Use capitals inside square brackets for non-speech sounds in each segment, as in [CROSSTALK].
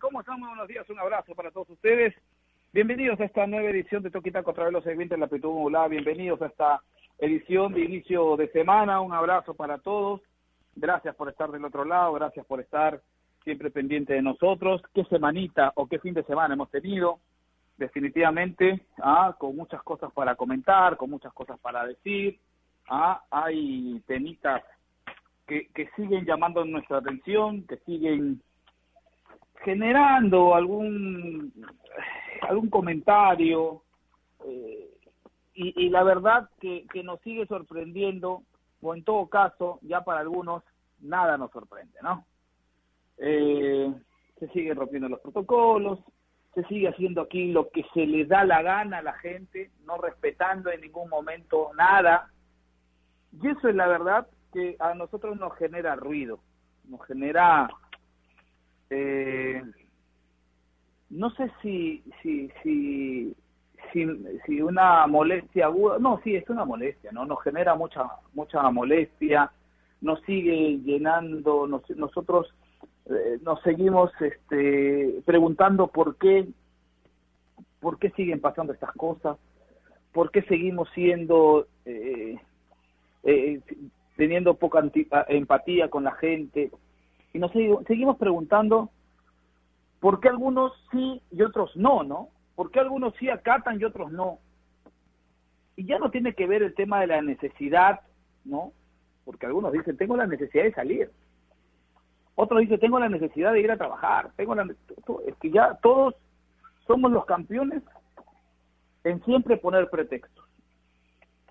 ¿Cómo están? Buenos días, un abrazo para todos ustedes. Bienvenidos a esta nueva edición de Toquita contra los segmentos de la Hola, bienvenidos a esta edición de inicio de semana. Un abrazo para todos. Gracias por estar del otro lado, gracias por estar siempre pendiente de nosotros. ¿Qué semanita o qué fin de semana hemos tenido? Definitivamente, ah, con muchas cosas para comentar, con muchas cosas para decir. Ah, hay temitas que, que siguen llamando nuestra atención, que siguen generando algún algún comentario eh, y, y, la verdad que, que nos sigue sorprendiendo o en todo caso ya para algunos nada nos sorprende no eh, se siguen rompiendo los protocolos se sigue haciendo aquí lo que se le da la gana a la gente no respetando en ningún momento nada. Y eso es la verdad que a nosotros nos genera ruido nos genera eh, no sé si, si, si, si, una molestia aguda, no, sí, es una molestia, ¿no? Nos genera mucha, mucha molestia, nos sigue llenando, nosotros eh, nos seguimos este, preguntando por qué, por qué siguen pasando estas cosas, por qué seguimos siendo, eh, eh, teniendo poca empatía con la gente, y nos seguimos preguntando por qué algunos sí y otros no, ¿no? ¿Por qué algunos sí acatan y otros no? Y ya no tiene que ver el tema de la necesidad, ¿no? Porque algunos dicen, tengo la necesidad de salir. Otros dicen, tengo la necesidad de ir a trabajar. Tengo la es que ya todos somos los campeones en siempre poner pretextos.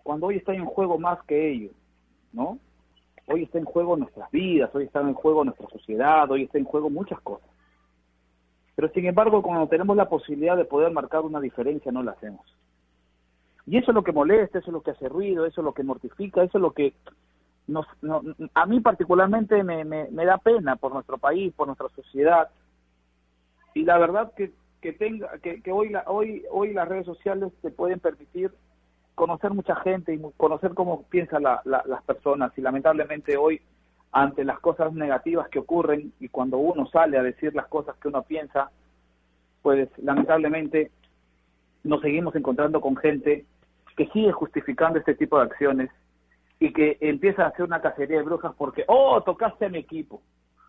Cuando hoy está en juego más que ellos, ¿no? Hoy está en juego nuestras vidas, hoy está en juego nuestra sociedad, hoy está en juego muchas cosas. Pero sin embargo, cuando tenemos la posibilidad de poder marcar una diferencia, no la hacemos. Y eso es lo que molesta, eso es lo que hace ruido, eso es lo que mortifica, eso es lo que nos, a mí particularmente me, me, da pena por nuestro país, por nuestra sociedad. Y la verdad que, que tenga que, que hoy, la, hoy, hoy las redes sociales te pueden permitir conocer mucha gente y conocer cómo piensan las personas. Y lamentablemente hoy, ante las cosas negativas que ocurren y cuando uno sale a decir las cosas que uno piensa, pues lamentablemente nos seguimos encontrando con gente que sigue justificando este tipo de acciones y que empieza a hacer una cacería de brujas porque, oh, tocaste a mi equipo,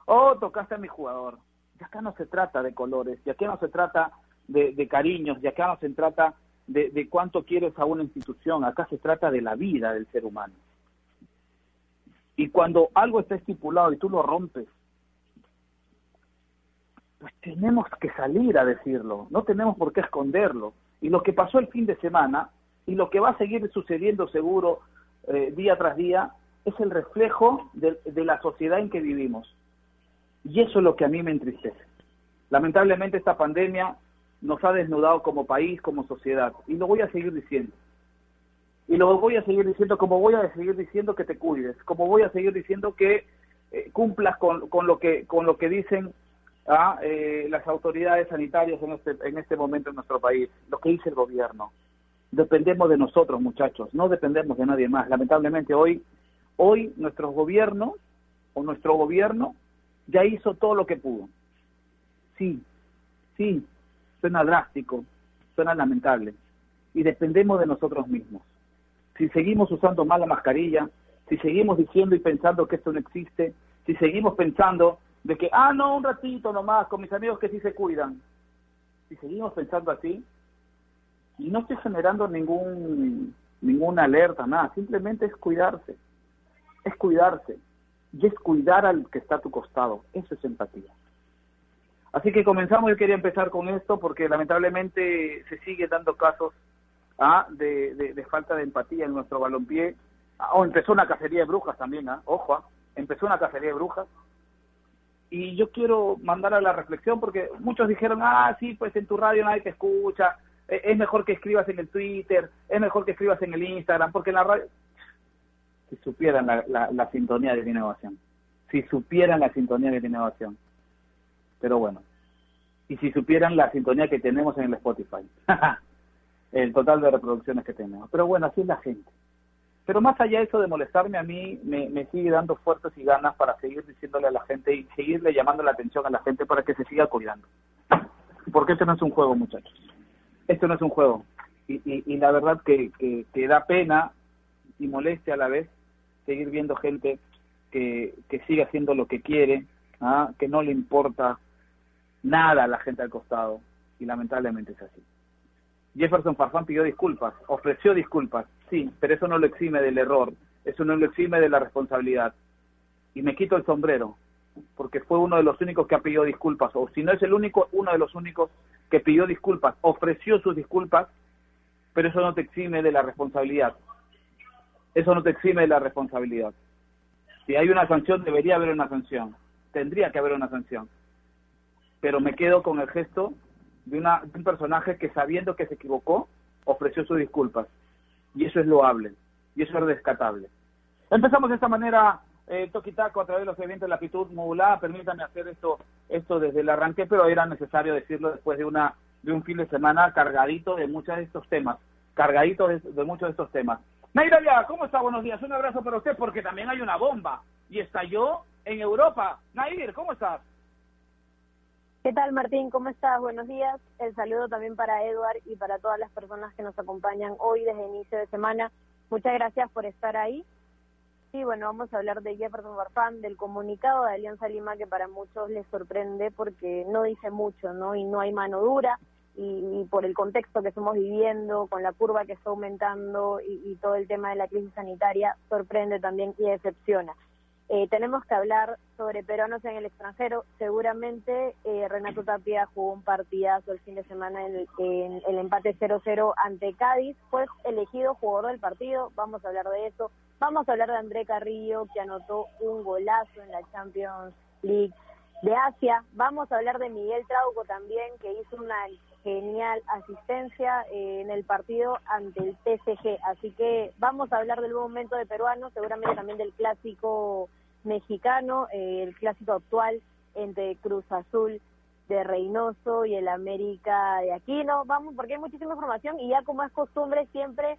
oh, tocaste a mi jugador. Y acá no se trata de colores, y acá no se trata de, de cariños, y acá no se trata de, de cuánto quieres a una institución, acá se trata de la vida del ser humano. Y cuando algo está estipulado y tú lo rompes, pues tenemos que salir a decirlo, no tenemos por qué esconderlo. Y lo que pasó el fin de semana y lo que va a seguir sucediendo seguro eh, día tras día es el reflejo de, de la sociedad en que vivimos. Y eso es lo que a mí me entristece. Lamentablemente esta pandemia nos ha desnudado como país, como sociedad. Y lo voy a seguir diciendo. Y lo voy a seguir diciendo como voy a seguir diciendo que te cuides, como voy a seguir diciendo que eh, cumplas con, con, lo que con lo que dicen ah, eh, las autoridades sanitarias en este en este momento en nuestro país, lo que dice el gobierno. Dependemos de nosotros, muchachos, no dependemos de nadie más. Lamentablemente hoy hoy nuestro gobierno o nuestro gobierno ya hizo todo lo que pudo. Sí, sí, suena drástico, suena lamentable, y dependemos de nosotros mismos. Si seguimos usando mal la mascarilla, si seguimos diciendo y pensando que esto no existe, si seguimos pensando de que, ah, no, un ratito nomás con mis amigos que sí se cuidan, si seguimos pensando así, y no estoy generando ningún ninguna alerta, nada, simplemente es cuidarse, es cuidarse, y es cuidar al que está a tu costado, eso es empatía. Así que comenzamos, yo quería empezar con esto porque lamentablemente se sigue dando casos ¿ah? de, falta de empatía en nuestro balompié. Ah, o empezó una cacería de brujas también, ¿ah? ojo, ¿ah? empezó una cacería de brujas. Y yo quiero mandar a la reflexión porque muchos dijeron, ah, sí, pues en tu radio nadie te escucha, e, es mejor que escribas en el Twitter, es mejor que escribas en el Instagram, porque la radio... Si supieran la, la sintonía de la innovación, si supieran la sintonía de la innovación pero bueno. Y si supieran la sintonía que tenemos en el Spotify. [LAUGHS] el total de reproducciones que tenemos. Pero bueno, así es la gente. Pero más allá de eso de molestarme a mí, me, sigue dando fuerzas y ganas para seguir diciéndole a la gente y seguirle llamando la atención a la gente para que se siga cuidando. Porque esto no es un juego, muchachos. Esto no es un juego. Y, y, la verdad que, que, da pena y molestia a la vez seguir viendo gente que, que sigue haciendo lo que quiere, ¿ah? que no le importa nada a la gente al costado. Y lamentablemente es así. Jefferson Farfán pidió disculpas, ofreció disculpas, sí, pero eso no lo exime del error, eso no lo exime de la responsabilidad. Y me quito el sombrero, porque fue uno de los únicos que ha pedido disculpas, o si no es el único, uno de los únicos que pidió disculpas, ofreció sus disculpas, pero eso no te exime de la responsabilidad. Eso no te exime de la responsabilidad. Si hay una sanción, debería haber una sanción. Tendría que haber una sanción. Pero me quedo con el gesto de, una, un personaje que sabiendo que se equivocó, ofreció sus disculpas. Y eso es loable, y eso es rescatable. Empezamos de esta manera, eh, Toquitaco, a través de los eventos de la actitud modulada. Permítanme hacer esto, esto desde el arranque, pero era necesario decirlo después de, una, de un fin de semana cargadito de muchos de estos temas. Cargadito de, muchos de estos temas. Naira ya, ¿cómo está? Buenos días. Un abrazo para usted, porque también hay una bomba. Y estalló en Europa. Nair, ¿cómo estás? ¿Qué tal Martín? ¿Cómo estás? Buenos días. El saludo también para Edward y para todas las personas que nos acompañan hoy desde inicio de semana. Muchas gracias por estar ahí. Sí, bueno, vamos a hablar de Jefferson Farfán, del comunicado de Alianza Lima que para muchos les sorprende porque no dice mucho, ¿no? Y no hay mano dura y, por el contexto que estamos viviendo, con la curva que está aumentando y, y todo el tema de la crisis sanitaria, sorprende también y decepciona. Eh, tenemos que hablar sobre peruanos en el extranjero. Seguramente eh, Renato Tapia jugó un partidazo el fin de semana en el, empate 0-0 ante Cádiz. Fue elegido jugador del partido. Vamos a hablar de eso. Vamos a hablar de André Carrillo, que anotó un golazo en la Champions League de Asia. Vamos a hablar de Miguel Trauco también, que hizo una genial asistencia eh, en el partido ante el TCG. Así que vamos a hablar del buen momento de peruano, seguramente también del clásico mexicano, eh, el clásico actual entre Cruz Azul de Reynoso y el América de Aquino. Vamos, porque hay muchísima información y ya como es costumbre siempre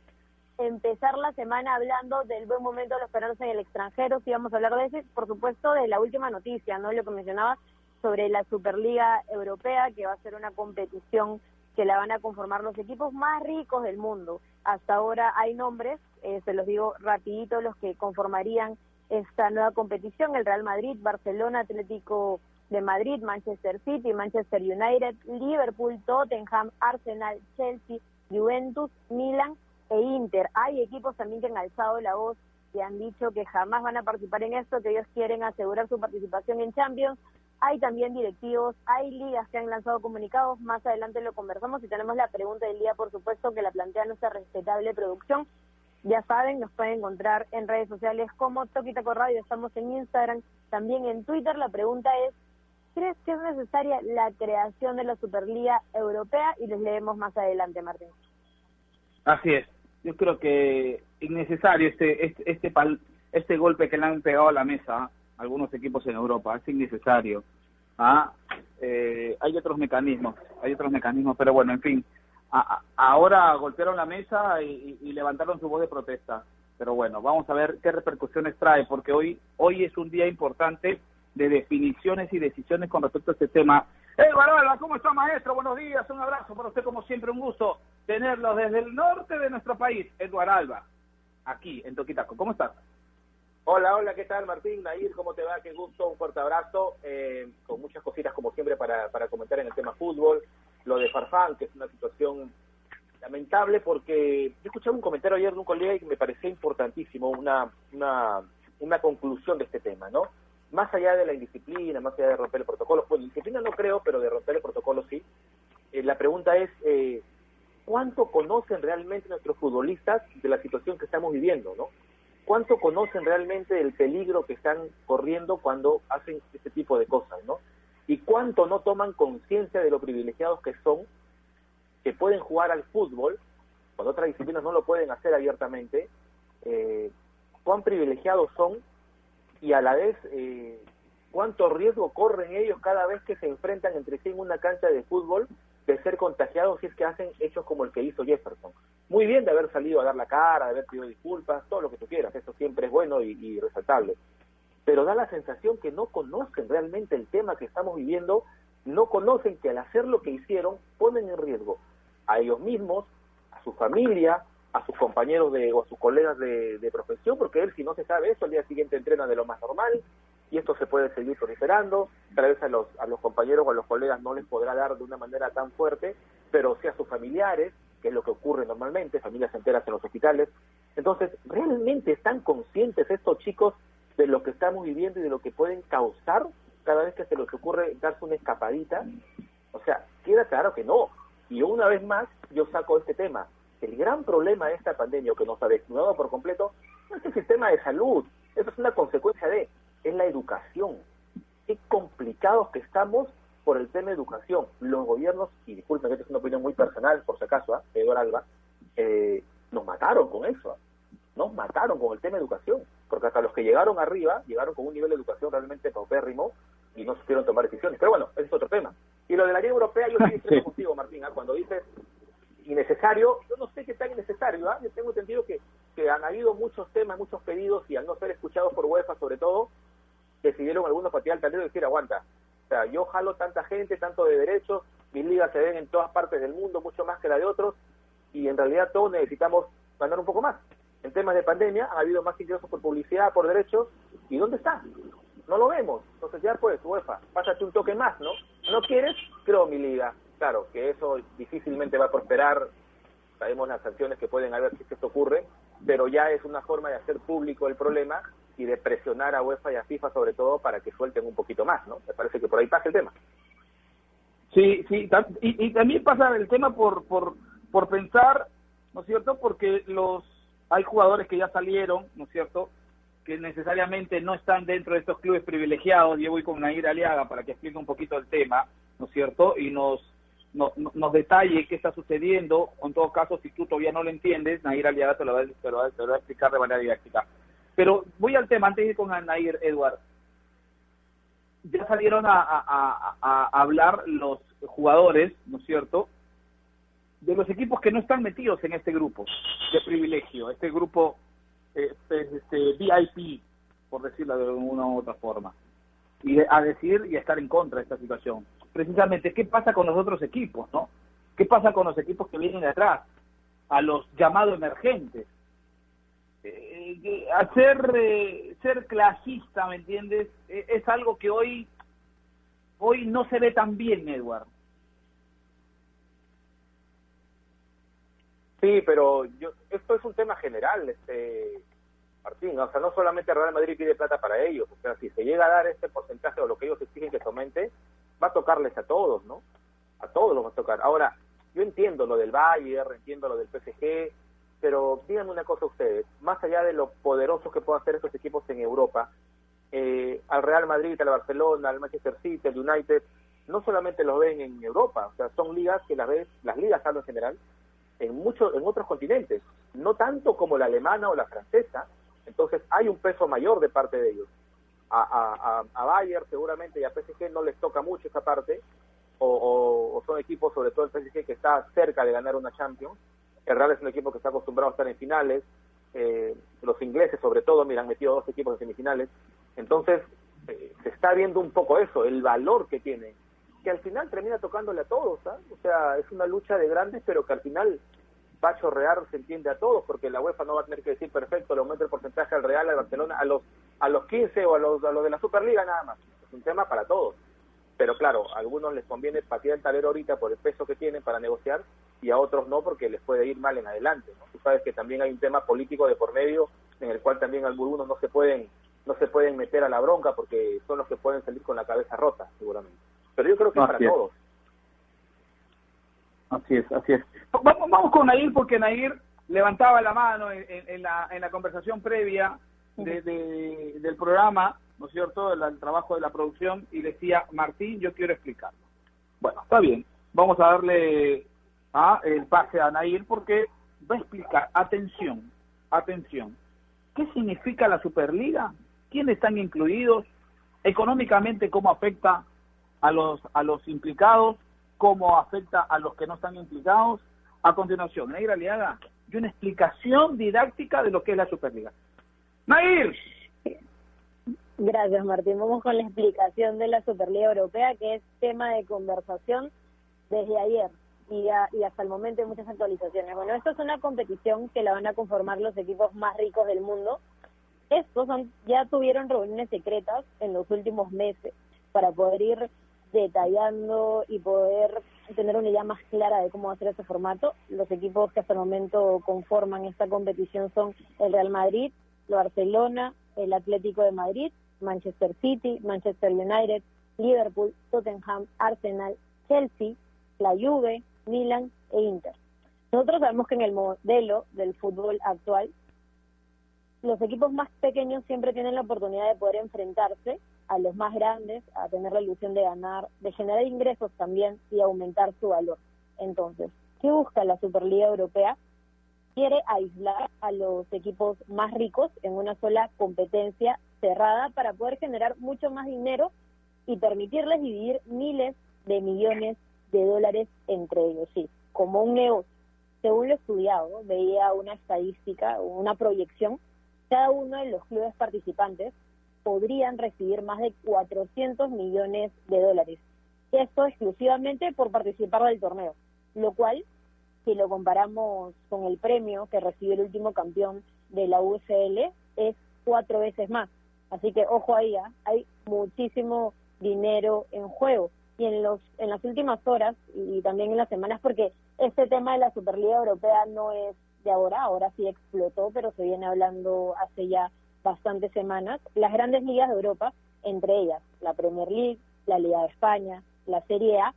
empezar la semana hablando del buen momento de los peruanos en el extranjero. Si vamos a hablar de eso, por supuesto, de la última noticia, ¿no? Lo que mencionaba sobre la Superliga Europea, que va a ser una competición que la van a conformar los equipos más ricos del mundo. Hasta ahora hay nombres, eh, se los digo rapidito, los que conformarían esta nueva competición, el Real Madrid, Barcelona, Atlético de Madrid, Manchester City, Manchester United, Liverpool, Tottenham, Arsenal, Chelsea, Juventus, Milan e Inter. Hay equipos también que han alzado la voz y han dicho que jamás van a participar en esto, que ellos quieren asegurar su participación en Champions. Hay también directivos, hay ligas que han lanzado comunicados, más adelante lo conversamos y tenemos la pregunta del día, por supuesto, que la plantea nuestra respetable producción. Ya saben, nos pueden encontrar en redes sociales como Toquitaco Radio, estamos en Instagram, también en Twitter. La pregunta es, ¿crees que es necesaria la creación de la Superliga Europea? Y les leemos más adelante, Martín. Así es, yo creo que innecesario este, este, este, este golpe que le han pegado a la mesa algunos equipos en Europa, es innecesario. ¿ah? Eh, hay otros mecanismos, hay otros mecanismos, pero bueno, en fin, ahora golpearon la mesa y, levantaron su voz de protesta. Pero bueno, vamos a ver qué repercusiones trae, porque hoy, hoy es un día importante de definiciones y decisiones con respecto a este tema. Eduardo Alba, ¿cómo está maestro? Buenos días, un abrazo para usted como siempre, un gusto tenerlo desde el norte de nuestro país, Eduardo Alba, aquí en Toquitaco. ¿Cómo estás? Hola, hola, ¿qué tal Martín? Nair, ¿cómo te va? Qué gusto, un fuerte abrazo, eh, con muchas cositas como siempre para, comentar en el tema fútbol, lo de Farfán, que es una situación lamentable porque yo escuché un comentario ayer de un colega y me pareció importantísimo una, una, una conclusión de este tema, ¿no? Más allá de la indisciplina, más allá de romper el protocolo, pues disciplina no creo, pero de romper el protocolo sí, eh, la pregunta es, eh, ¿cuánto conocen realmente nuestros futbolistas de la situación que estamos viviendo, no? Cuánto conocen realmente del peligro que están corriendo cuando hacen este tipo de cosas, ¿no? Y cuánto no toman conciencia de lo privilegiados que son, que pueden jugar al fútbol, cuando otras disciplinas no lo pueden hacer abiertamente, eh, cuán privilegiados son y a la vez eh, cuánto riesgo corren ellos cada vez que se enfrentan entre sí en una cancha de fútbol de ser contagiados si es que hacen hechos como el que hizo Jefferson. Muy bien de haber salido a dar la cara, de haber pedido disculpas, todo lo que tú quieras, eso siempre es bueno y, y resaltable. Pero da la sensación que no conocen realmente el tema que estamos viviendo, no conocen que al hacer lo que hicieron ponen en riesgo a ellos mismos, a su familia, a sus compañeros de, o a sus colegas de, de profesión, porque él si no se sabe eso, al día siguiente entrena de lo más normal, y esto se puede seguir proliferando, tal vez a los, a los compañeros o a los colegas no les podrá dar de una manera tan fuerte, pero sí a sus familiares, que es lo que ocurre normalmente, familias enteras en los hospitales. Entonces, ¿realmente están conscientes estos chicos de lo que estamos viviendo y de lo que pueden causar cada vez que se les ocurre darse una escapadita? O sea, queda claro que no. Y una vez más, yo saco este tema. El gran problema de esta pandemia, que nos ha desnudado por completo, no es el sistema de salud. Eso es una consecuencia de, es la educación. Qué complicados que estamos por el tema de educación. Los gobiernos, y disculpen, esta es una opinión muy personal, por si acaso, ¿eh? Eduardo Alba, eh, nos mataron con eso. ¿ah? Nos mataron con el tema de educación. Porque hasta los que llegaron arriba, llegaron con un nivel de educación realmente paupérrimo y no supieron tomar decisiones. Pero bueno, ese es otro tema. Y lo de la ley europea, yo estoy [LAUGHS] contigo, Martín, ¿ah? cuando dices innecesario, yo no sé qué tan innecesario, ¿ah? yo tengo entendido que, que han habido muchos temas, muchos pedidos, y al no ser escuchados por UEFA sobre todo, decidieron algunos patear al tablero y decir, aguanta, o sea, yo jalo tanta gente, tanto de derechos, mis ligas se ven en todas partes del mundo, mucho más que la de otros, y en realidad todos necesitamos ganar un poco más. En temas de pandemia ha habido más ingresos por publicidad, por derechos, ¿y dónde está? No lo vemos. Entonces ya pues, UEFA, pásate un toque más, ¿no? ¿No quieres? Creo mi liga. Claro, que eso difícilmente va a prosperar, sabemos las sanciones que pueden haber si esto ocurre, pero ya es una forma de hacer público el problema y de presionar a UEFA y a FIFA sobre todo para que suelten un poquito más, ¿no? Me parece que por ahí pasa el tema. Sí, sí, y, y también pasa el tema por, por, por pensar, ¿no es cierto? Porque los hay jugadores que ya salieron, ¿no es cierto? Que necesariamente no están dentro de estos clubes privilegiados. Yo voy con Nair Aliaga para que explique un poquito el tema, ¿no es cierto? Y nos, nos, nos detalle qué está sucediendo. En todo caso, si tú todavía no lo entiendes, Nair Aliaga te lo va, te lo va a explicar de manera didáctica. Pero voy al tema, antes de ir con Nair, Eduard. Ya salieron a, a hablar los jugadores, ¿no es cierto?, de los equipos que no están metidos en este grupo de privilegio, este grupo eh, este, VIP, por decirlo de una u otra forma, y a decir y a estar en contra de esta situación. Precisamente, ¿qué pasa con los otros equipos, no? ¿Qué pasa con los equipos que vienen de atrás? A los llamados emergentes. Eh, hacer eh, ser clasista, ¿me entiendes? Eh, es algo que hoy hoy no se ve tan bien, Edward. Sí, pero yo, esto es un tema general, este Martín, o sea, no solamente Real Madrid pide plata para ellos, o sea, si se llega a dar este porcentaje o lo que ellos exigen que se aumente, va a tocarles a todos, ¿no? A todos los va a tocar. Ahora, yo entiendo lo del Bayern, entiendo lo del PSG, pero díganme una cosa ustedes, más allá de lo poderosos que puedan hacer estos equipos en Europa, eh, al Real Madrid, al Barcelona, al Manchester City, al United, no solamente los ven en Europa, o sea, son ligas que las ves, las ligas hablo en general, en muchos en otros continentes, no tanto como la alemana o la francesa, entonces hay un peso mayor de parte de ellos. A, a, a Bayern seguramente y a PSG no les toca mucho esa parte, o, son equipos, sobre todo el PSG, que está cerca de ganar una Champions. Real es un equipo que está acostumbrado a estar en finales. Eh, los ingleses, sobre todo, mira, han metido dos equipos en semifinales. Entonces, eh, se está viendo un poco eso, el valor que tienen que al final termina tocándole a todos, ¿ah? O sea, es una lucha de grandes, pero que al final va a chorrear, se entiende a todos, porque la UEFA no va a tener que decir perfecto, le aumenta el porcentaje al Real, al Barcelona, a los a los 15 o a los, a los de la Superliga nada más. Es un tema para todos. Pero claro, a algunos les conviene patear el tablero ahorita por el peso que tienen para negociar y a otros no porque les puede ir mal en adelante. ¿no? Tú sabes que también hay un tema político de por medio en el cual también algunos no se pueden no se pueden meter a la bronca porque son los que pueden salir con la cabeza rota, seguramente pero yo creo que para todos. Así es, así es. Vamos, vamos con Nair porque Nair levantaba la mano en, la, en la conversación previa de, del programa, ¿no es cierto?, el, trabajo de la producción y decía, Martín, yo quiero explicarlo. Bueno, está bien, vamos a darle a el pase a Nair porque va a explicar, atención, atención, ¿qué significa la Superliga? ¿Quiénes están incluidos? Económicamente, ¿cómo afecta a los, a los implicados cómo afecta a los que no están implicados. A continuación, Nair Aliaga, y una explicación didáctica de lo que es la Superliga. Nair. Gracias, Martín. Vamos con la explicación de la Superliga Europea, que es tema de conversación desde ayer y, y hasta el momento hay muchas actualizaciones. Bueno, esto es una competición que la van a conformar los equipos más ricos del mundo. Estos son, ya tuvieron reuniones secretas en los últimos meses para poder ir detallando y poder tener una idea más clara de cómo va a ser este formato. Los equipos que hasta el momento conforman esta competición son el Real Madrid, el Barcelona, el Atlético de Madrid, Manchester City, Manchester United, Liverpool, Tottenham, Arsenal, Chelsea, la Juve, Milan e Inter. Nosotros sabemos que en el modelo del fútbol actual, los equipos más pequeños siempre tienen la oportunidad de poder enfrentarse a los más grandes, a tener la ilusión de ganar, de generar ingresos también y aumentar su valor. Entonces, ¿qué busca la Superliga Europea? Quiere aislar a los equipos más ricos en una sola competencia cerrada para poder generar mucho más dinero y permitirles dividir miles de millones de dólares entre ellos, sí, como un negocio. Según lo estudiado, veía una estadística, una proyección, cada uno de los clubes participantes podrían recibir más de 400 millones de dólares. Esto exclusivamente por participar del torneo, lo cual, si lo comparamos con el premio que recibió el último campeón de la UCL, es cuatro veces más. Así que ojo ahí, ¿ah? hay muchísimo dinero en juego y en los en las últimas horas y también en las semanas porque este tema de la Superliga Europea no es de ahora, ahora sí explotó, pero se viene hablando hace ya bastantes semanas. Las grandes ligas de Europa, entre ellas la Premier League, la Liga de España, la Serie A,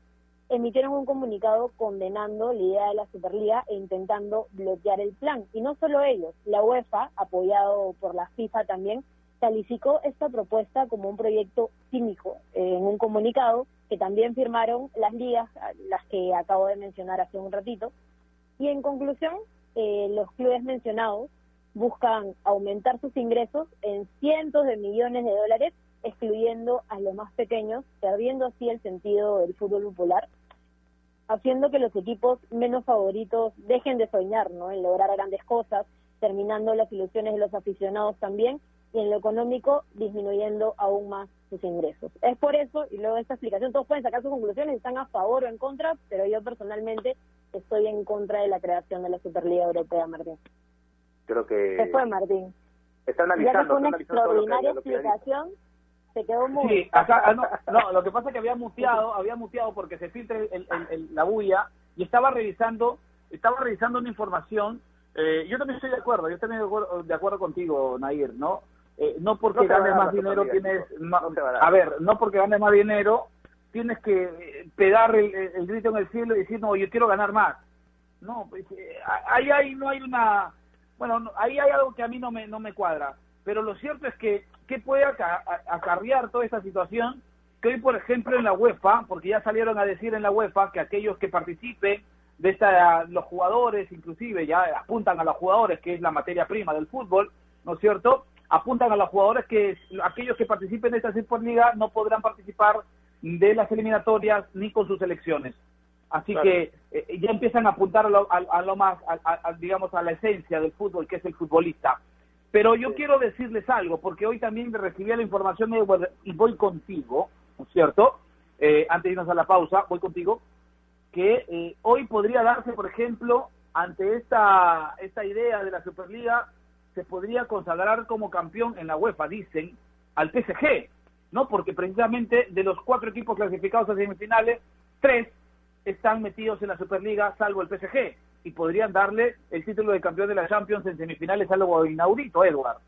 emitieron un comunicado condenando la idea de la Superliga e intentando bloquear el plan. Y no solo ellos, la UEFA, apoyado por la FIFA también, calificó esta propuesta como un proyecto cínico en un comunicado que también firmaron las ligas, las que acabo de mencionar hace un ratito. Y en conclusión, eh, los clubes mencionados buscan aumentar sus ingresos en cientos de millones de dólares, excluyendo a los más pequeños, perdiendo así el sentido del fútbol popular, haciendo que los equipos menos favoritos dejen de soñar ¿no? en lograr grandes cosas, terminando las ilusiones de los aficionados también, y en lo económico disminuyendo aún más sus ingresos. Es por eso, y luego de esta explicación, todos pueden sacar sus conclusiones, están a favor o en contra, pero yo personalmente estoy en contra de la creación de la Superliga Europea, Martín. Creo que... ¿Qué fue, Martín? Está analizando, ya que fue una extraordinaria explicación, se quedó muy... Sí, acá, ah, no, no, lo que pasa es que había muteado, había muteado porque se filtra el, el, la bulla y estaba revisando, estaba revisando una información eh, yo también estoy de acuerdo, yo también de acuerdo, de acuerdo contigo, Nair, ¿no? Eh, no porque ganes más dinero tienes... a ver, no porque ganes más dinero tienes que eh, pegar el, grito en el cielo y decir, no, yo quiero ganar más. No, pues, eh, ahí, ahí no hay una... Bueno, ahí hay algo que a mí no me, no me cuadra. Pero lo cierto es que, ¿qué puede acarrear toda esta situación? Que hoy, por ejemplo, en la UEFA, porque ya salieron a decir en la UEFA que aquellos que participen de esta, los jugadores, inclusive ya apuntan a los jugadores, que es la materia prima del fútbol, ¿no es cierto? Apuntan a los jugadores que aquellos que participen de esta Superliga no podrán participar de las eliminatorias ni con sus selecciones. Así que eh, ya empiezan a apuntar a lo, más, digamos, a la esencia del fútbol, que es el futbolista. Pero yo quiero decirles algo, porque hoy también recibí la información y voy contigo, ¿no es cierto? Eh, antes de irnos a la pausa, voy contigo, que eh, hoy podría darse, por ejemplo, ante esta, esta idea de la Superliga, se podría consagrar como campeón en la UEFA, dicen, al PSG, ¿no? Porque precisamente de los cuatro equipos clasificados a semifinales, tres están metidos en la Superliga, salvo el PSG, y podrían darle el título de campeón de la Champions en semifinales, algo inaudito, Edward.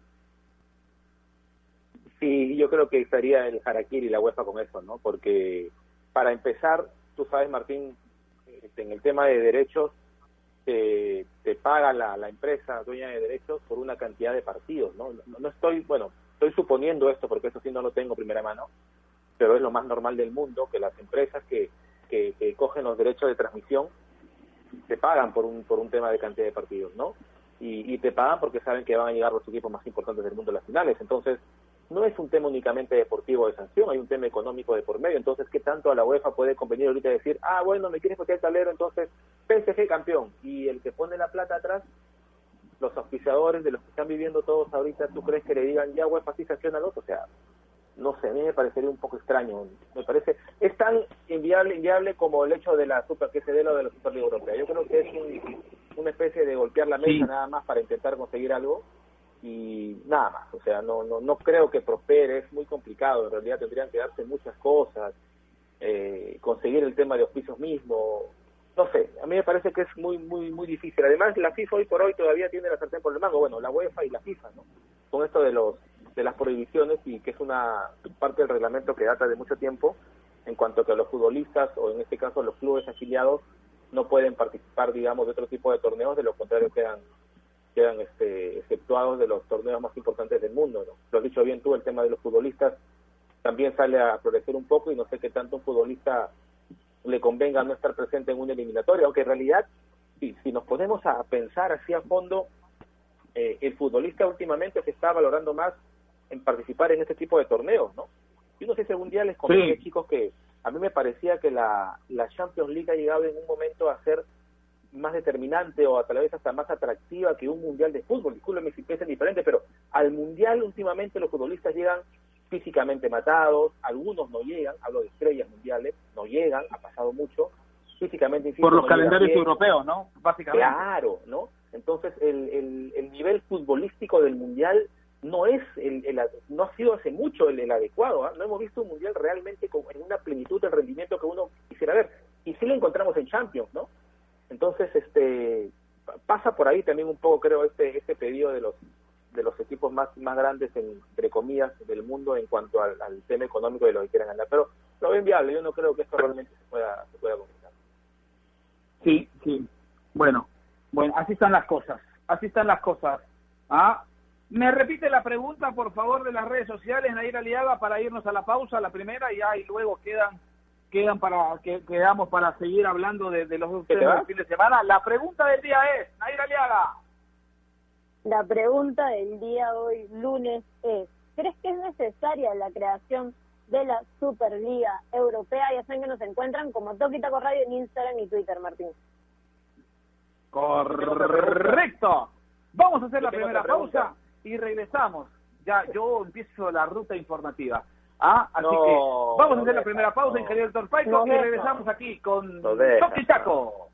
Sí, yo creo que estaría el Harakiri y la UEFA con eso, ¿no? Porque para empezar, tú sabes, Martín, este, en el tema de derechos, te, te paga la, la, empresa dueña de derechos por una cantidad de partidos, ¿no? ¿no? estoy, bueno, estoy suponiendo esto porque eso sí no lo tengo primera mano, pero es lo más normal del mundo que las empresas que, que, cogen los derechos de transmisión te pagan por un, por un tema de cantidad de partidos, ¿no? Y, y, te pagan porque saben que van a llegar los equipos más importantes del mundo a las finales. Entonces, no es un tema únicamente deportivo de sanción, hay un tema económico de por medio, entonces, ¿qué tanto a la UEFA puede convenir ahorita decir, ah, bueno, me quieres poner el tablero, entonces PSG campeón, y el que pone la plata atrás, los auspiciadores de los que están viviendo todos ahorita, ¿tú crees que le digan, ya UEFA sí sanciona al otro? O sea, no sé, a mí me parecería un poco extraño, me parece, es tan inviable, inviable como el hecho de la Super, que se dé lo de la Superliga Europea, yo creo que es una especie de golpear la mesa nada más para intentar conseguir algo, y nada más, o sea, no, no, no creo que prospere, es muy complicado, en realidad tendrían que darse muchas cosas, eh, conseguir el tema de auspicios mismo, no sé, a mí me parece que es muy, muy, muy difícil. Además, la FIFA hoy por hoy todavía tiene la sartén por el mango, bueno, la UEFA y la FIFA, ¿no? Con esto de los de las prohibiciones y que es una parte del reglamento que data de mucho tiempo en cuanto a que los futbolistas o en este caso los clubes afiliados no pueden participar, digamos, de otro tipo de torneos, de lo contrario quedan quedan este, exceptuados de los torneos más importantes del mundo. ¿no? Lo has dicho bien tú, el tema de los futbolistas también sale a florecer un poco y no sé qué tanto un futbolista le convenga no estar presente en una eliminatoria, aunque en realidad, si, si nos ponemos a pensar así a fondo, eh, el futbolista últimamente se está valorando más en participar en este tipo de torneos, ¿no? Yo no sé si algún día les comenté, chicos, que a mí me parecía que la, la Champions League ha llegado en un momento a ser más determinante o a tal vez hasta más atractiva que un mundial de fútbol. Discúlpeme si piensan diferente, pero al mundial últimamente los futbolistas llegan físicamente matados, algunos no llegan, hablo de estrellas mundiales, no llegan, ha pasado mucho, físicamente Por los calendarios europeos, ¿no? Básicamente. Claro, ¿no? Entonces el, el, el nivel futbolístico del mundial no es el, el, no ha sido hace mucho el, el adecuado, ¿ah? no hemos visto un mundial realmente con, en una plenitud del rendimiento que uno quisiera ver y sí lo encontramos en Champions, ¿no? Entonces, este pasa por ahí también un poco, creo, este este pedido de los de los equipos más más grandes, entre comillas, del mundo en cuanto al, tema económico de lo que quieran ganar. Pero lo veo viable, yo no creo que esto realmente se pueda, se pueda concretar. Sí, sí. Bueno, bueno, así están las cosas. Así están las cosas. ¿Ah? Me repite la pregunta, por favor, de las redes sociales, Nair Aliaga, para irnos a la pausa, la primera, y, y luego quedan quedan para que quedamos para seguir hablando de, los dos del fin de semana. La pregunta del día es, Naira Aliaga. La pregunta del día hoy, lunes, es, ¿crees que es necesaria la creación de la Superliga Europea? Ya saben que nos encuentran como Toquita Radio en Instagram y Twitter, Martín. Correcto. Vamos a hacer la primera pausa y regresamos. Ya, yo empiezo la ruta informativa. Ah, así que vamos a hacer la primera pausa, en ingeniero Torpaico, y regresamos aquí con Toki Taco.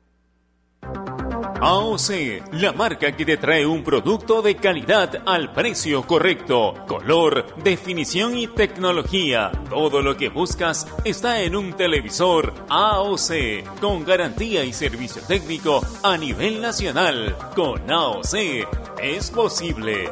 AOC, la marca que te trae un producto de calidad al precio correcto, color, definición y tecnología. Todo lo que buscas está en un televisor AOC, con garantía y servicio técnico a nivel nacional. Con AOC es posible.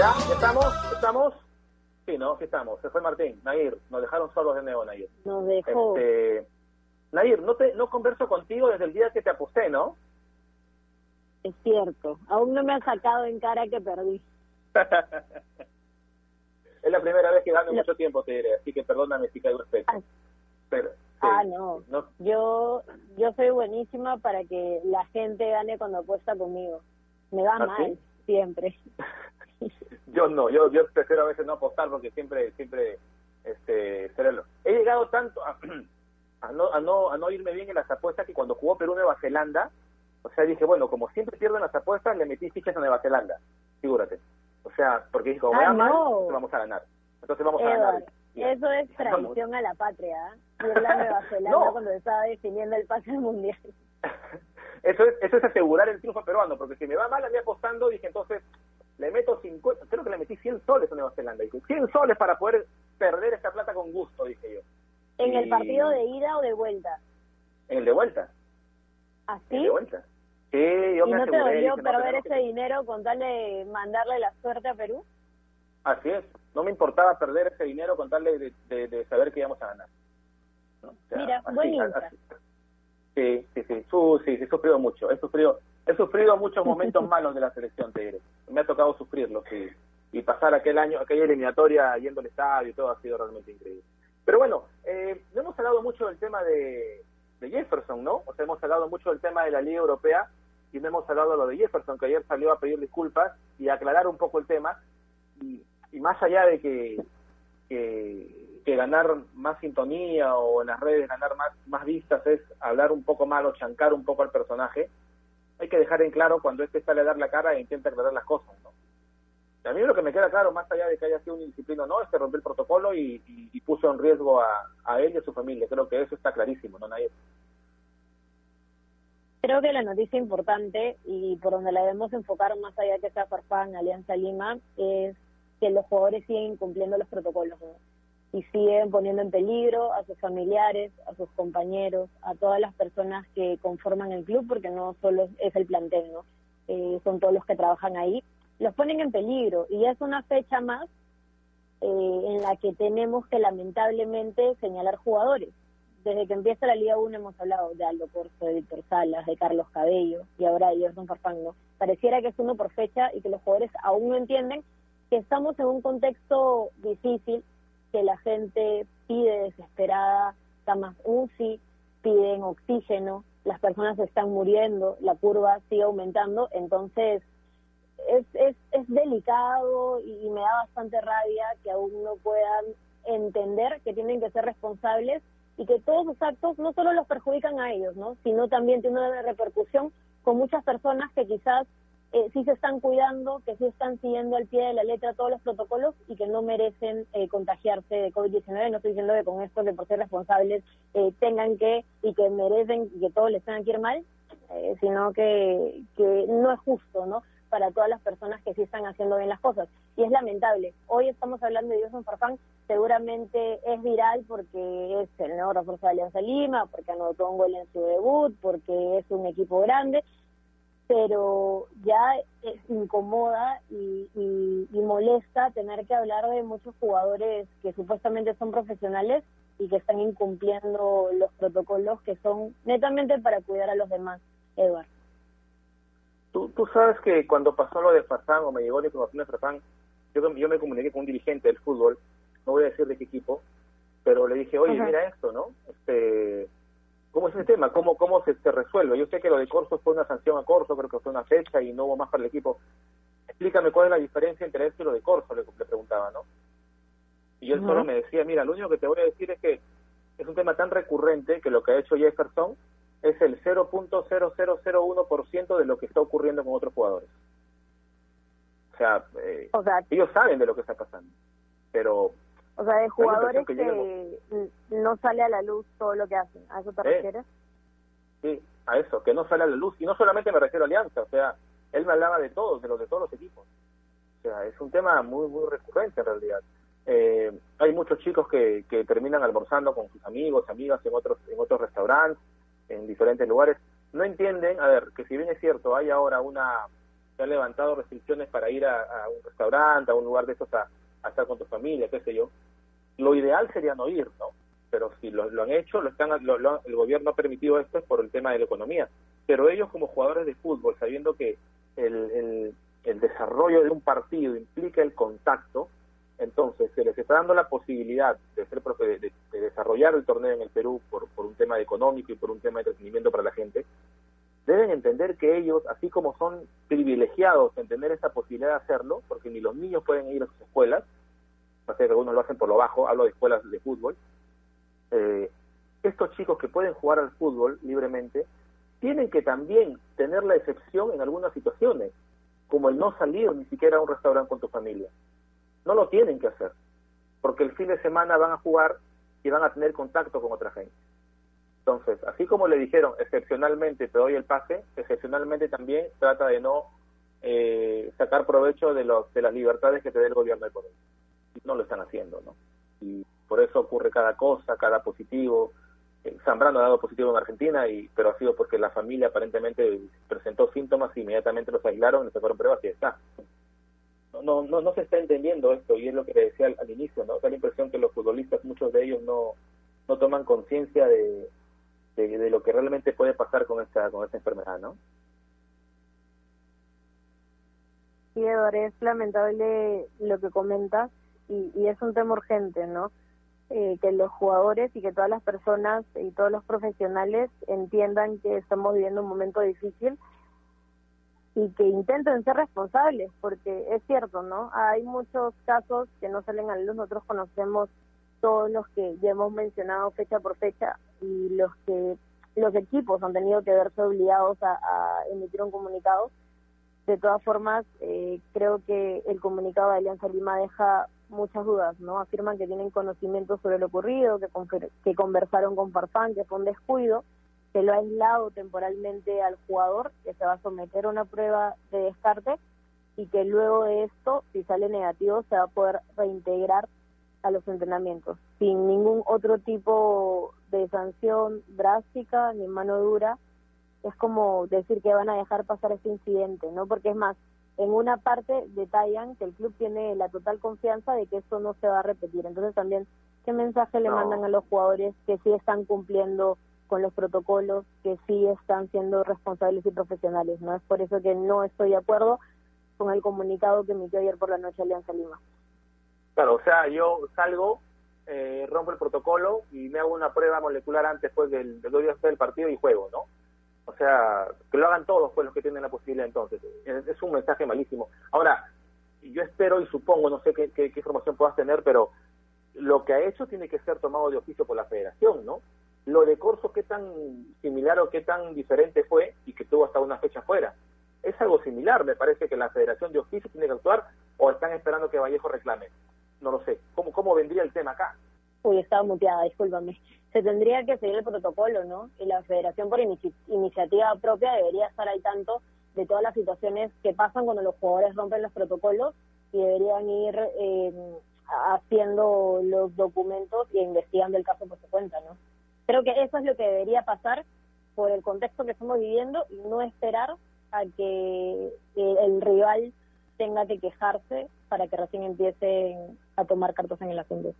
¿Ya? ¿Estamos? ¿Estamos? Sí, ¿no? ¿Qué estamos? Se fue Martín. Nair, nos dejaron solos de nuevo, Nair. Nos dejó. Este, Nair, no, te, no converso contigo desde el día que te aposté, ¿no? Es cierto. Aún no me ha sacado en cara que perdí. [LAUGHS] es la primera vez que gano mucho tiempo, te diré, así que perdóname si caigo respeto. Ah. Pero, Ah, no. Yo yo soy buenísima para que la gente gane cuando apuesta conmigo. Me va ¿Ah, mal, siempre. [LAUGHS] yo no, yo yo prefiero a veces no apostar porque siempre siempre este he llegado tanto a, [CLEARS THROAT] a, no, a no a no irme bien en las apuestas que cuando jugó Perú Nueva Zelanda, o sea, dije, bueno, como siempre pierdo en las apuestas, le metí fichas a Nueva Zelanda, figúrate. O sea, porque dijo, ah, no. vamos a ganar. Entonces vamos a ganar. Eso es traición a la patria, ¿eh? la Nueva [LAUGHS] Zelanda cuando estaba definiendo el pase mundial. [LAUGHS] eso es, eso es asegurar el triunfo peruano, porque si me va mal a mí apostando, dije entonces le meto 50, creo que le metí 100 soles a Nueva Zelanda, dije 100 soles para poder perder esta plata con gusto, dije yo. ¿En el partido de ida o de vuelta? En el de vuelta. ¿Así? ¿Ah, de vuelta. Sí, yo ¿Y no te dolió perder ese dinero con tal de mandarle la suerte a Perú? Así es, no me importaba perder ese dinero con tal de, de, saber que íbamos a ganar. Mira, buen Sí, sí, sí, sí, he sufrido mucho, he sufrido, he sufrido muchos momentos [LAUGHS] malos de la selección, te Me ha tocado sufrirlo, sí. Y pasar aquel año, aquella eliminatoria yendo al estadio y todo ha sido realmente increíble. Pero bueno, eh, no hemos hablado mucho del tema de, de Jefferson, ¿no? O sea, hemos hablado mucho del tema de la Liga Europea y no hemos hablado de lo de Jefferson, que ayer salió a pedir disculpas y a aclarar un poco el tema. Y, más allá de que, que, ganar más sintonía o en las redes ganar más, más vistas es hablar un poco mal o chancar un poco al personaje, hay que dejar en claro cuando este sale a dar la cara e intenta aclarar las cosas, ¿no? A mí lo que me queda claro, más allá de que haya sido un indisciplino no, es que rompió el protocolo y, puso en riesgo a, él y a su familia. Creo que eso está clarísimo, ¿no, Nadie? Creo que la noticia importante y por donde la debemos enfocar más allá que sea Farfán, Alianza Lima, es que los jugadores siguen incumpliendo los protocolos y siguen poniendo en peligro a sus familiares, a sus compañeros, a todas las personas que conforman el club, porque no solo es el plantel, ¿no? Eh, son todos los que trabajan ahí, los ponen en peligro y es una fecha más eh, en la que tenemos que lamentablemente señalar jugadores. Desde que empieza la Liga 1 hemos hablado de Aldo Corso, de Víctor Salas, de Carlos Cabello y ahora de Gerson Farfán, Pareciera que es uno por fecha y que los jugadores aún no entienden que estamos en un contexto difícil, que la gente pide desesperada camas UCI, piden oxígeno, las personas están muriendo, la curva sigue aumentando, entonces es, es, es delicado y me da bastante rabia que aún no puedan entender que tienen que ser responsables y que todos sus actos no solo los perjudican a ellos, ¿no? sino también tiene una repercusión con muchas personas que quizás eh, sí se están cuidando, que sí están siguiendo al pie de la letra todos los protocolos y que no merecen eh, contagiarse de COVID-19. No estoy diciendo que con esto, que por ser responsables, eh, tengan que y que merecen que todos les tengan que ir mal, eh, sino que, que no es justo, ¿no? para todas las personas que sí están haciendo bien las cosas. Y es lamentable. Hoy estamos hablando de Dios Farfán, seguramente es viral porque es el nuevo refuerzo de Alianza Lima, porque anotó un gol en su debut, porque es un equipo grande, pero ya incomoda y, y molesta tener que hablar de muchos jugadores que supuestamente son profesionales y que están incumpliendo los protocolos que son netamente para cuidar a los demás, Eduardo. Tú, tú sabes que cuando pasó lo de Farfán o me llegó la información de Farfán, yo, yo me comuniqué con un dirigente del fútbol, no voy a decir de qué equipo, pero le dije, oye, mira esto, ¿no? Este, ¿Cómo es el tema? ¿Cómo, cómo se, se, resuelve? Yo sé que lo de Corso fue una sanción a Corso, creo que fue una fecha y no hubo más para el equipo. Explícame cuál es la diferencia entre esto y lo de Corso, le, le preguntaba, ¿no? Y él solo me decía, mira, lo único que te voy a decir es que es un tema tan recurrente que lo que ha hecho Jefferson es el 0.0001% de lo que está ocurriendo con otros jugadores. Eh, o sea, ellos saben de lo que está pasando, pero... O sea, de jugadores que, no sale a la luz todo lo que hacen, ¿a eso te eh, refieres? Sí, a eso, que no sale a la luz. Y no solamente me refiero a Alianza, o sea, él me hablaba de todos, de los de todos los equipos. O sea, es un tema muy, muy recurrente en realidad. Eh, hay muchos chicos que, que terminan almorzando con sus amigos, amigas en otros, en otros restaurantes en diferentes lugares, no entienden, a ver, que si bien es cierto, hay ahora una, se han levantado restricciones para ir a, un restaurante, a un lugar de esos a, estar con tu familia, qué sé yo, lo ideal sería no ir, ¿no? Pero si lo, han hecho, lo están, el gobierno ha permitido esto es por el tema de la economía. Pero ellos como jugadores de fútbol, sabiendo que el, el, el desarrollo de un partido implica el contacto, Entonces, se les está dando la posibilidad de, ser, de, de desarrollar el torneo en el Perú por, por un tema económico y por un tema de entretenimiento para la gente. Deben entender que ellos, así como son privilegiados en tener esa posibilidad de hacerlo, porque ni los niños pueden ir a sus escuelas, que algunos lo hacen por lo bajo, hablo de escuelas de fútbol, eh, estos chicos que pueden jugar al fútbol libremente, tienen que también tener la excepción en algunas situaciones, como el no salir ni siquiera a un restaurante con tu familia. No lo tienen que hacer, porque el fin de semana van a jugar y van a tener contacto con otra gente. Entonces, así como le dijeron, excepcionalmente te doy el pase, excepcionalmente también trata de no eh, sacar provecho de, los, de las libertades que te dé el gobierno económico. No lo están haciendo, ¿no? Y por eso ocurre cada cosa, cada positivo, eh, Zambrano ha dado positivo en Argentina, y pero ha sido porque la familia aparentemente presentó síntomas y inmediatamente los aislaron, se fueron pruebas y está. No, no, no se está entendiendo esto y es lo que decía al, inicio, ¿no? Da la impresión que los futbolistas, muchos de ellos no, no toman conciencia de, de, lo que realmente puede pasar con esta, con esta enfermedad, ¿no? Sí, Eduardo, es lamentable lo que comentas y, y es un tema urgente, ¿no? Eh, que los jugadores y que todas las personas y todos los profesionales entiendan que estamos viviendo un momento difícil y que intenten ser responsables, porque es cierto, ¿no? Hay muchos casos que no salen a luz, nosotros conocemos todos los que ya hemos mencionado fecha por fecha y los que los equipos han tenido que verse obligados a, emitir un comunicado. De todas formas, eh, creo que el comunicado de Alianza Lima deja muchas dudas, ¿no? Afirman que tienen conocimiento sobre lo ocurrido, que, que conversaron con Farfán, que fue un descuido, que lo ha aislado temporalmente al jugador, que se va a someter a una prueba de descarte y que luego de esto, si sale negativo, se va a poder reintegrar a los entrenamientos, sin ningún otro tipo de sanción drástica ni mano dura. Es como decir que van a dejar pasar este incidente, ¿no? Porque es más, en una parte detallan que el club tiene la total confianza de que esto no se va a repetir. Entonces también, ¿qué mensaje le mandan a los jugadores que sí están cumpliendo con los protocolos, que sí están siendo responsables y profesionales? No es por eso que no estoy de acuerdo con el comunicado que emitió ayer por la noche Alianza Lima. Claro, o sea, yo salgo, eh, rompo el protocolo y me hago una prueba molecular antes pues, del, del, del partido y juego, ¿no? O sea, que lo hagan todos pues los que tienen la posibilidad entonces. Es, un mensaje malísimo. Ahora, yo espero y supongo, no sé qué, qué, información puedas tener, pero lo que ha hecho tiene que ser tomado de oficio por la federación, ¿no? Lo de Corso, qué tan similar o qué tan diferente fue y que tuvo hasta una fecha fuera. Es algo similar, me parece que la federación de oficio tiene que actuar o están esperando que Vallejo reclame. No lo sé. ¿Cómo, cómo vendría el tema acá? Uy, estaba muteada, discúlpame se tendría que seguir el protocolo, ¿no? Y la federación por iniciativa propia debería estar al tanto de todas las situaciones que pasan cuando los jugadores rompen los protocolos y deberían ir eh, haciendo los documentos y investigando el caso por su cuenta, ¿no? Creo que eso es lo que debería pasar por el contexto que estamos viviendo y no esperar a que el rival tenga que quejarse para que recién empiecen a tomar cartas en el asunto.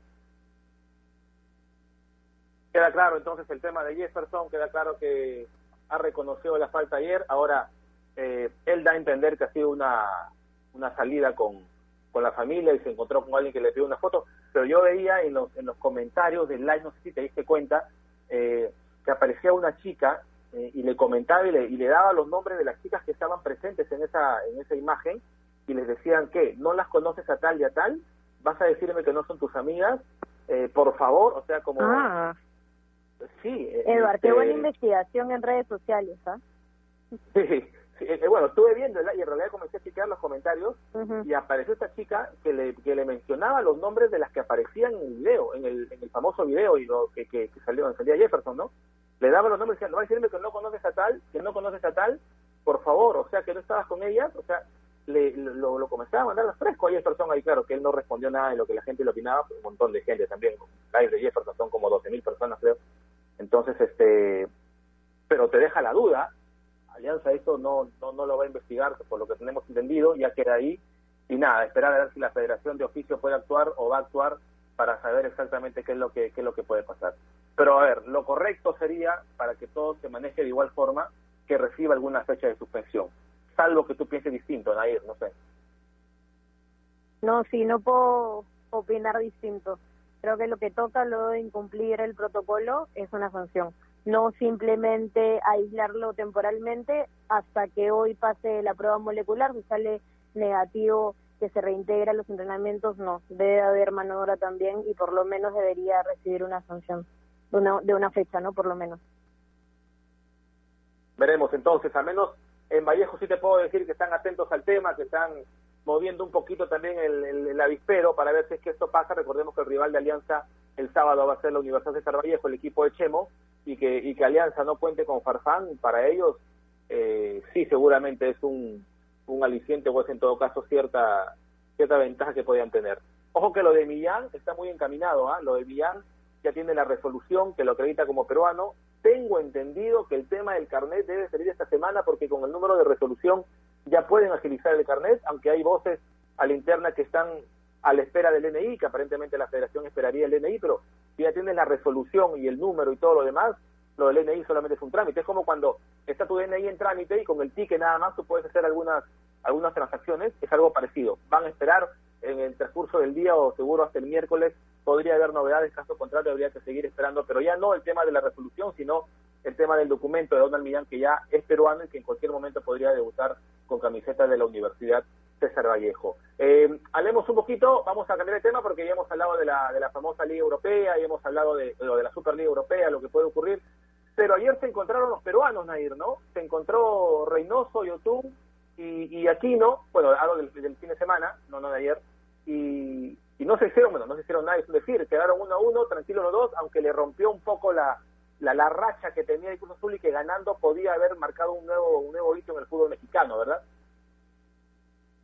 Queda claro entonces el tema de Jefferson, queda claro que ha reconocido la falta ayer, ahora eh, él da a entender que ha sido una, una salida con, con la familia y se encontró con alguien que le pidió una foto, pero yo veía en los, en los comentarios del live, no sé si te diste cuenta, eh, que aparecía una chica eh, y le comentaba y le, y le daba los nombres de las chicas que estaban presentes en esa, en esa imagen y les decían que no las conoces a tal y a tal, vas a decirme que no son tus amigas, por favor, o sea, como... Ah. Sí. Eh, Eduardo, qué buena este, investigación en redes sociales, ¿ah? [LAUGHS] Sí, eh, bueno, estuve viendo y en realidad comencé a chequear los comentarios y apareció esta chica que le, que le mencionaba los nombres de las que aparecían en el video, en el, en el famoso video y lo que, que, salió, salía Jefferson, ¿no? Le daba los nombres y decía, no va a decirme que no conoces a tal, que no conoces a tal, por favor, o sea, que no estabas con ellas, o sea, le, lo, lo comenzaba a mandar fresco a Jefferson ahí, claro, que él no respondió nada de lo que la gente le opinaba, un montón de gente también, live de Jefferson son como 12.000 personas, creo, entonces, este, pero te deja la duda. Alianza esto no, no, no lo va a investigar, por lo que tenemos entendido, ya queda ahí. Y nada, esperar a ver si la federación de oficio puede actuar o va a actuar para saber exactamente qué es lo que, qué es lo que puede pasar. Pero a ver, lo correcto sería, para que todo se maneje de igual forma, que reciba alguna fecha de suspensión. Salvo que tú pienses distinto, Nair, no sé. No, sí, no puedo opinar distinto. Creo que lo que toca luego de incumplir el protocolo es una sanción, no simplemente aislarlo temporalmente hasta que hoy pase la prueba molecular, si sale negativo que se reintegra a los entrenamientos, no, debe haber mano también y por lo menos debería recibir una sanción de una, de una fecha, ¿no? Por lo menos. Veremos entonces, al menos en Vallejo sí te puedo decir que están atentos al tema, que están moviendo un poquito también el, avispero para ver si es que esto pasa. Recordemos que el rival de Alianza el sábado va a ser la Universidad de Vallejo, el equipo de Chemo, y que, y que Alianza no cuente con Farfán, para ellos eh, sí seguramente es un, un aliciente o es en todo caso cierta, cierta ventaja que podían tener. Ojo que lo de Millán está muy encaminado, ¿ah? lo de Millán ya tiene la resolución que lo acredita como peruano. Tengo entendido que el tema del carnet debe salir esta semana porque con el número de resolución ya pueden agilizar el carnet, aunque hay voces a la interna que están a la espera del DNI, que aparentemente la federación esperaría el DNI, pero si ya tienes la resolución y el número y todo lo demás, lo del DNI solamente es un trámite. Es como cuando está tu DNI en trámite y con el ticket nada más tú puedes hacer algunas, algunas transacciones, es algo parecido. Van a esperar en el transcurso del día o seguro hasta el miércoles podría haber novedades, caso contrario habría que seguir esperando, pero ya no el tema de la resolución, sino el tema del documento de Donald Millán, que ya es peruano y que en cualquier momento podría debutar con camiseta de la Universidad César Vallejo. Eh, hablemos un poquito, vamos a cambiar de tema porque ya hemos hablado de la, de la famosa Liga Europea, y hemos hablado de, de, la Superliga Europea, lo que puede ocurrir, pero ayer se encontraron los peruanos, Nair, ¿no? Se encontró Reynoso, Yotun y, y Aquino, bueno, algo del, del, fin de semana, no, no de ayer, y no se hicieron, bueno, no se hicieron nada, es decir, quedaron uno a uno, tranquilos los dos, aunque le rompió un poco la, la, la racha que tenía el Cruz Azul y que ganando podía haber marcado un nuevo, un nuevo hito en el fútbol mexicano, ¿verdad?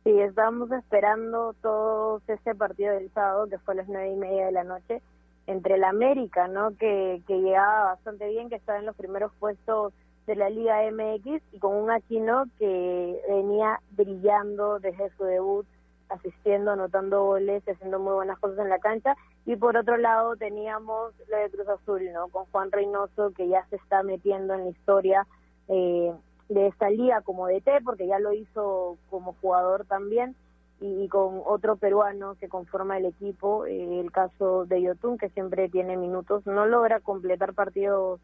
Sí, estábamos esperando todo ese partido del sábado, que fue a las nueve y media de la noche, entre el América, ¿no? Que, que llegaba bastante bien, que estaba en los primeros puestos de la Liga MX, y con un Aquino que venía brillando desde su debut, asistiendo, anotando goles, haciendo muy buenas cosas en la cancha, y por otro lado teníamos lo de Cruz Azul, ¿no? Con Juan Reynoso, que ya se está metiendo en la historia eh, de esta liga como DT, porque ya lo hizo como jugador también, y, y con otro peruano que conforma el equipo, eh, el caso de Yotun, que siempre tiene minutos, no logra completar partidos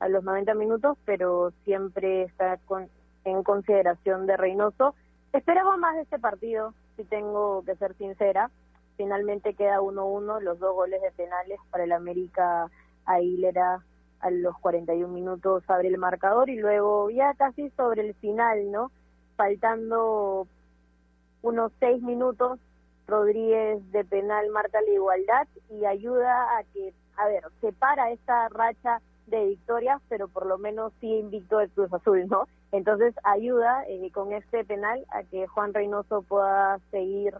a los 90 minutos, pero siempre está con, en consideración de Reynoso. Esperaba más de este partido, si tengo que ser sincera, finalmente queda 1-1, los dos goles de penales para el América Aguilera a los 41 minutos abre el marcador y luego ya casi sobre el final, ¿no? Faltando unos seis minutos, Rodríguez de penal marca la igualdad y ayuda a que, a ver, separa esta racha de victorias, pero por lo menos sí invicto el Cruz Azul, ¿no? Entonces ayuda eh, con este penal a que Juan Reynoso pueda seguir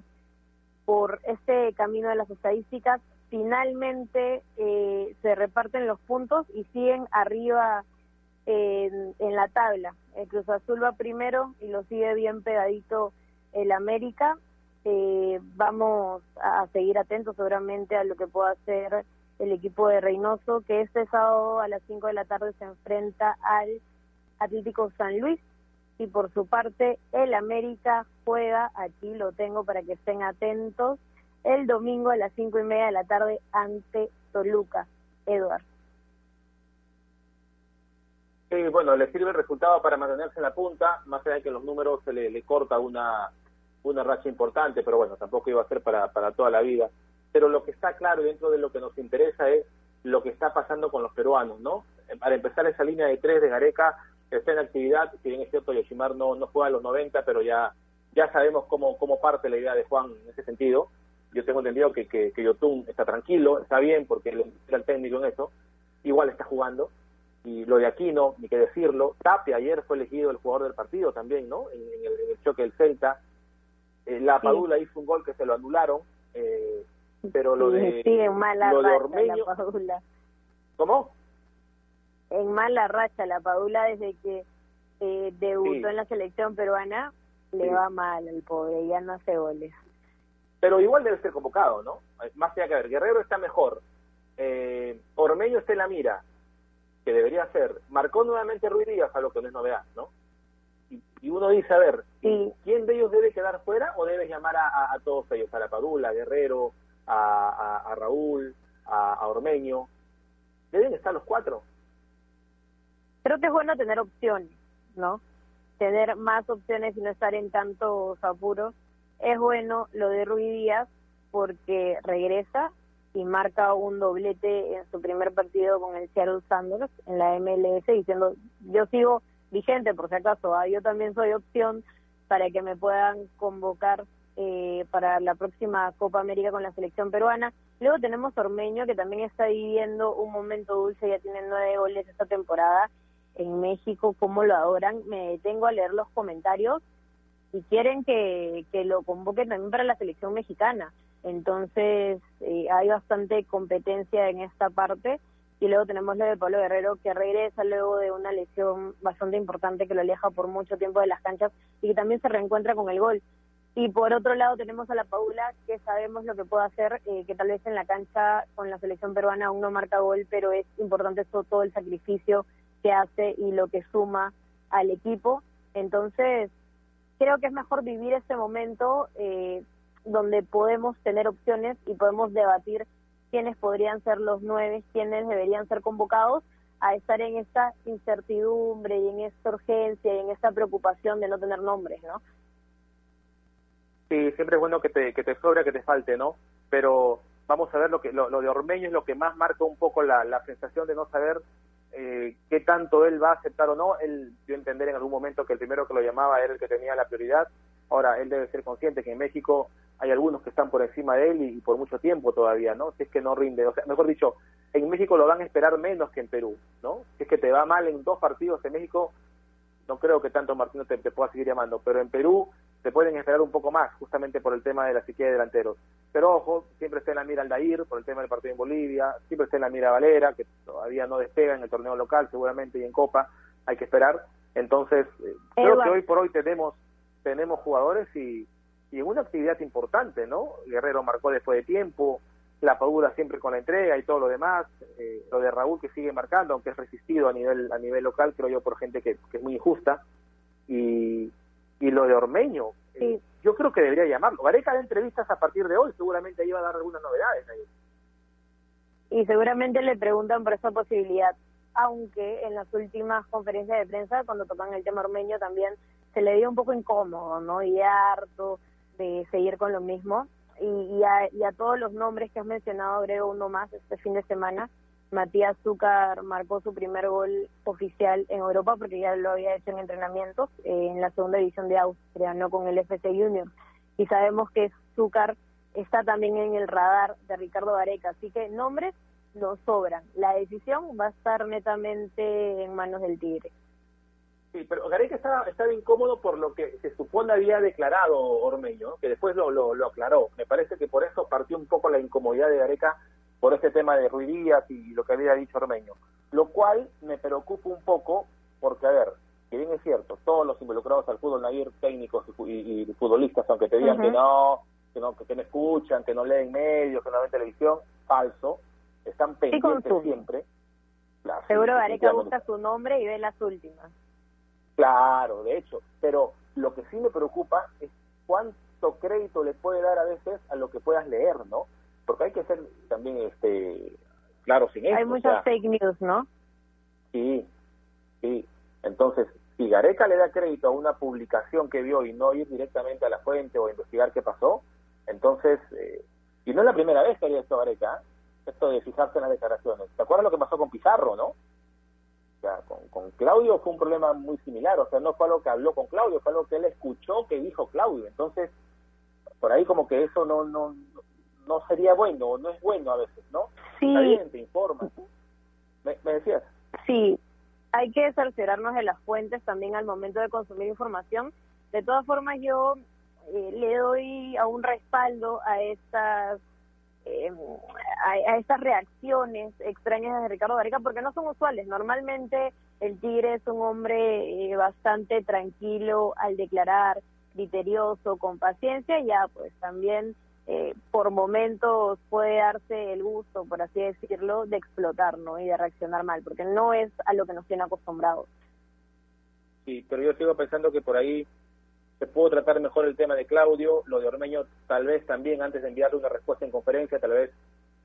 por este camino de las estadísticas, finalmente eh, se reparten los puntos y siguen arriba en, la tabla. El Cruz Azul va primero y lo sigue bien pegadito el América. Eh, vamos a seguir atentos seguramente a lo que pueda hacer el equipo de Reynoso, que este sábado a las 5 de la tarde se enfrenta al Atlético San Luis y por su parte el América juega, aquí lo tengo para que estén atentos, el domingo a las cinco y media de la tarde ante Toluca. Eduard. Sí, bueno, le sirve el resultado para mantenerse en la punta, más allá de que los números se le, le corta una, una racha importante, pero bueno, tampoco iba a ser para, para toda la vida. Pero lo que está claro dentro de lo que nos interesa es lo que está pasando con los peruanos, ¿no? Para empezar, esa línea de tres de Gareca está en actividad, si bien es cierto, Yoshimar no, no juega a los 90, pero ya, ya sabemos cómo, cómo parte la idea de Juan en ese sentido. Yo tengo entendido que, que, que Yotun está tranquilo, está bien, porque él era el técnico en eso, igual está jugando. Y lo de Aquino, ni que decirlo, Tapia ayer fue elegido el jugador del partido también, ¿no? En, en, el, en el, choque del Celta. Eh, la Padula sí. hizo un gol que se lo anularon, eh, pero lo de, sí, mala lo de Ormeño... La Padula. ¿Cómo? En mala racha la Padula desde que eh, debutó sí. en la selección peruana le sí. va mal al pobre ya no hace goles pero igual debe ser convocado no más allá que ver Guerrero está mejor eh, Ormeño está en la mira que debería ser marcó nuevamente Ruiz Díaz a lo que no es novedad no y, y uno dice a ver sí. quién de ellos debe quedar fuera o debes llamar a, a, a, todos ellos a la Padula a Guerrero a, Raúl, a, Ormeño. Deben estar los cuatro. Creo que es bueno tener opciones, ¿no? Tener más opciones y no estar en tantos apuros. Es bueno lo de Rui Díaz porque regresa y marca un doblete en su primer partido con el Seattle Sanders en la MLS diciendo yo sigo vigente por si acaso, ¿ah? yo también soy opción para que me puedan convocar eh, para la próxima Copa América con la selección peruana. Luego tenemos Ormeño que también está viviendo un momento dulce, ya tiene nueve goles esta temporada en México, cómo lo adoran. Me detengo a leer los comentarios y quieren que, que lo convoquen también para la selección mexicana. Entonces eh, hay bastante competencia en esta parte. Y luego tenemos lo de Pablo Guerrero que regresa luego de una lesión bastante importante que lo aleja por mucho tiempo de las canchas y que también se reencuentra con el gol. Y por otro lado tenemos a la Paula que sabemos lo que puede hacer, eh, que tal vez en la cancha con la selección peruana aún no marca gol, pero es importante todo, el sacrificio que hace y lo que suma al equipo. Entonces creo que es mejor vivir este momento. Eh, donde podemos tener opciones y podemos debatir quiénes podrían ser los nueve, quiénes deberían ser convocados, a estar en esta incertidumbre y en esta urgencia y en esta preocupación de no tener nombres, ¿no? Sí, siempre es bueno que te, que te sobra, que te falte, ¿no? Pero vamos a ver lo que lo, de Ormeño es lo que más marca un poco la, la sensación de no saber eh, qué tanto él va a aceptar o no. Él dio a entender en algún momento que el primero que lo llamaba era el que tenía la prioridad. Ahora, él debe ser consciente que en México hay algunos que están por encima de él y, por mucho tiempo todavía, ¿no? Si es que no rinde, o sea, mejor dicho, en México lo van a esperar menos que en Perú, ¿no? Si es que te va mal en dos partidos en México, no creo que tanto Martino te, pueda seguir llamando, pero en Perú te pueden esperar un poco más, justamente por el tema de la psique de delanteros. Pero ojo, siempre está en la mira Aldair, por el tema del partido en Bolivia, siempre está en la mira Valera, que todavía no despega en el torneo local, seguramente, y en Copa, hay que esperar. Entonces, eh, creo que hoy por hoy tenemos, tenemos jugadores y y en una actividad importante, ¿no? Guerrero marcó después de tiempo, la Padura siempre con la entrega y todo lo demás, eh, lo de Raúl que sigue marcando, aunque es resistido a nivel a nivel local, creo yo, por gente que, es muy injusta, y, y lo de Ormeño, eh, yo creo que debería llamarlo. Gareca de entrevistas a partir de hoy, seguramente ahí va a dar algunas novedades. Ahí. Y seguramente le preguntan por esa posibilidad, aunque en las últimas conferencias de prensa, cuando tocan el tema Ormeño, también se le dio un poco incómodo, ¿no? Y harto de seguir con lo mismo. Y, a, todos los nombres que has mencionado, agrego uno más este fin de semana. Matías Zúcar marcó su primer gol oficial en Europa porque ya lo había hecho en entrenamientos eh, en la segunda división de Austria, no con el FC Junior. Y sabemos que Zúcar está también en el radar de Ricardo Vareca, así que nombres no sobran. La decisión va a estar netamente en manos del Tigre. Sí, pero Gareca estaba, incómodo por lo que se supone había declarado Ormeño, que después lo, lo, aclaró. Me parece que por eso partió un poco la incomodidad de Gareca por este tema de Ruidías y lo que había dicho Ormeño. Lo cual me preocupa un poco porque, a ver, que bien es cierto, todos los involucrados al fútbol, Nair, técnicos y, futbolistas, aunque te digan que no, que no, que no escuchan, que no leen medios, que no ven televisión, falso, están pendientes siempre. Seguro Gareca busca su nombre y ve las últimas. Claro, de hecho, pero lo que sí me preocupa es cuánto crédito le puede dar a veces a lo que puedas leer, ¿no? Porque hay que ser también, este, claro, sin eso. Hay muchas fake news, ¿no? Sí, sí. Entonces, si Gareca le da crédito a una publicación que vio y no ir directamente a la fuente o investigar qué pasó, entonces, eh, y no es la primera vez que haría esto Gareca, ¿eh? esto de fijarse en las declaraciones. ¿Te acuerdas lo que pasó con Pizarro, no? O sea, con, Claudio fue un problema muy similar, o sea, no fue algo que habló con Claudio, fue algo que él escuchó que dijo Claudio. Entonces, por ahí como que eso no no no sería bueno, no es bueno a veces, ¿no? Sí. Está bien, te informa. ¿Me, decías? Sí, hay que cerciorarnos de las fuentes también al momento de consumir información. De todas formas, yo eh, le doy a un respaldo a estas eh, a, estas reacciones extrañas de Ricardo Gareca porque no son usuales. Normalmente el Tigre es un hombre eh, bastante tranquilo al declarar, criterioso, con paciencia, ya pues también eh, por momentos puede darse el gusto, por así decirlo, de explotar ¿no? y de reaccionar mal, porque no es a lo que nos tiene acostumbrados. Sí, pero yo sigo pensando que por ahí se pudo tratar mejor el tema de Claudio, lo de Ormeño tal vez también antes de enviarle una respuesta en conferencia, tal vez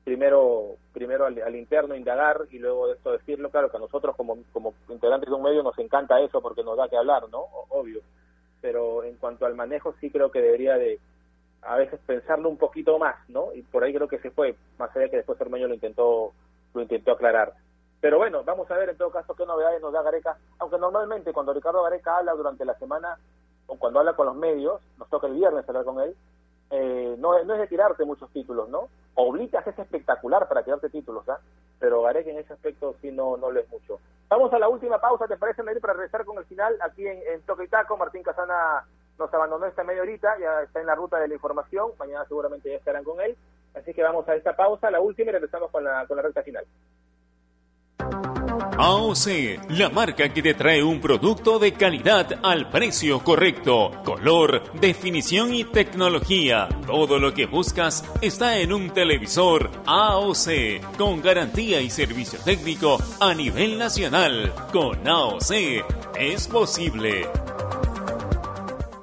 primero primero al, interno indagar y luego de esto decirlo, claro que a nosotros como, como integrantes de un medio nos encanta eso porque nos da que hablar, ¿no? Obvio. Pero en cuanto al manejo sí creo que debería de a veces pensarlo un poquito más, ¿no? Y por ahí creo que se fue, más allá que después Ormeño lo intentó lo intentó aclarar. Pero bueno, vamos a ver en todo caso qué novedades nos da Gareca, aunque normalmente cuando Ricardo Gareca habla durante la semana o cuando habla con los medios, nos toca el viernes hablar con él, eh, no, no es de tirarte muchos títulos, ¿no? Obligas es espectacular para tirarte títulos, ¿ah? Pero Gareca en ese aspecto sí no, no lo es mucho. Vamos a la última pausa, ¿te parece, Medir, para regresar con el final? Aquí en, en Toque y Taco, Martín Casana nos abandonó esta media horita, ya está en la ruta de la información, mañana seguramente ya estarán con él. Así que vamos a esta pausa, la última, y regresamos con la, con la recta final. AOC, la marca que te trae un producto de calidad al precio correcto. Color, definición y tecnología. Todo lo que buscas está en un televisor AOC, con garantía y servicio técnico a nivel nacional. Con AOC es posible.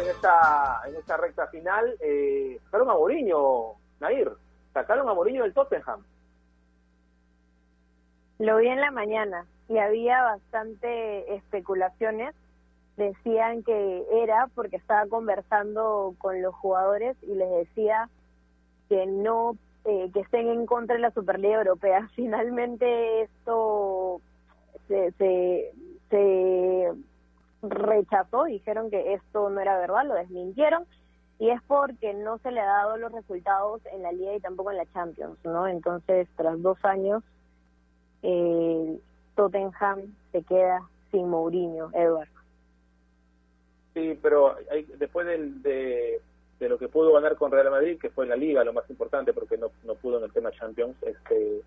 En esta, en esta recta final. Eh, sacaron a Mourinho, Nair. Sacaron a Mourinho del Tottenham. Lo vi en la mañana y había bastante especulaciones. Decían que era porque estaba conversando con los jugadores y les decía que no eh, que estén en contra de la Superliga Europea. [LAUGHS] Finalmente esto se, se, se rechazó, dijeron que esto no era verdad, lo desmintieron, y es porque no se le ha dado los resultados en la Liga y tampoco en la Champions, ¿no? Entonces, tras dos años, eh, Tottenham se queda sin Mourinho, Edward. Sí, pero hay, después de, de, lo que pudo ganar con Real Madrid, que fue en la Liga lo más importante, porque no, no pudo en el tema Champions, este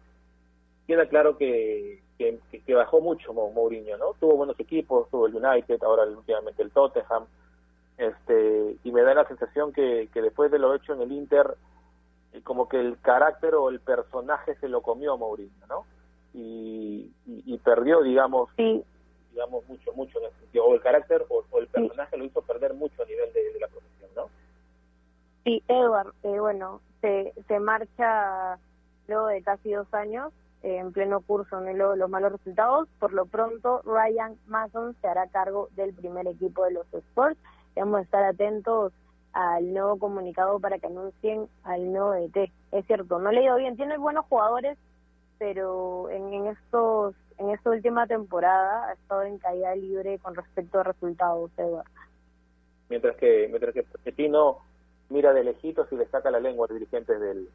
queda claro que, que, bajó mucho Mourinho, ¿no? Tuvo buenos equipos, tuvo el United, ahora últimamente el Tottenham, este, y me da la sensación que, que después de lo hecho en el Inter, eh, como que el carácter o el personaje se lo comió Mourinho, ¿no? Y, y, perdió, digamos, digamos mucho, mucho en ese sentido, o el carácter o, el personaje lo hizo perder mucho a nivel de, la profesión, ¿no? Sí, Edward, eh, bueno, se, se marcha luego de casi dos años en pleno curso en los malos resultados. Por lo pronto, Ryan Mason se hará cargo del primer equipo de los Sports. Vamos a estar atentos al nuevo comunicado para que anuncien al nuevo DT. Es cierto, no le he ido bien, tiene buenos jugadores, pero en, en estos en esta última temporada ha estado en caída libre con respecto a resultados, Eduardo. Mientras que mientras que Pochettino mira de lejitos y le saca la lengua a los dirigentes del,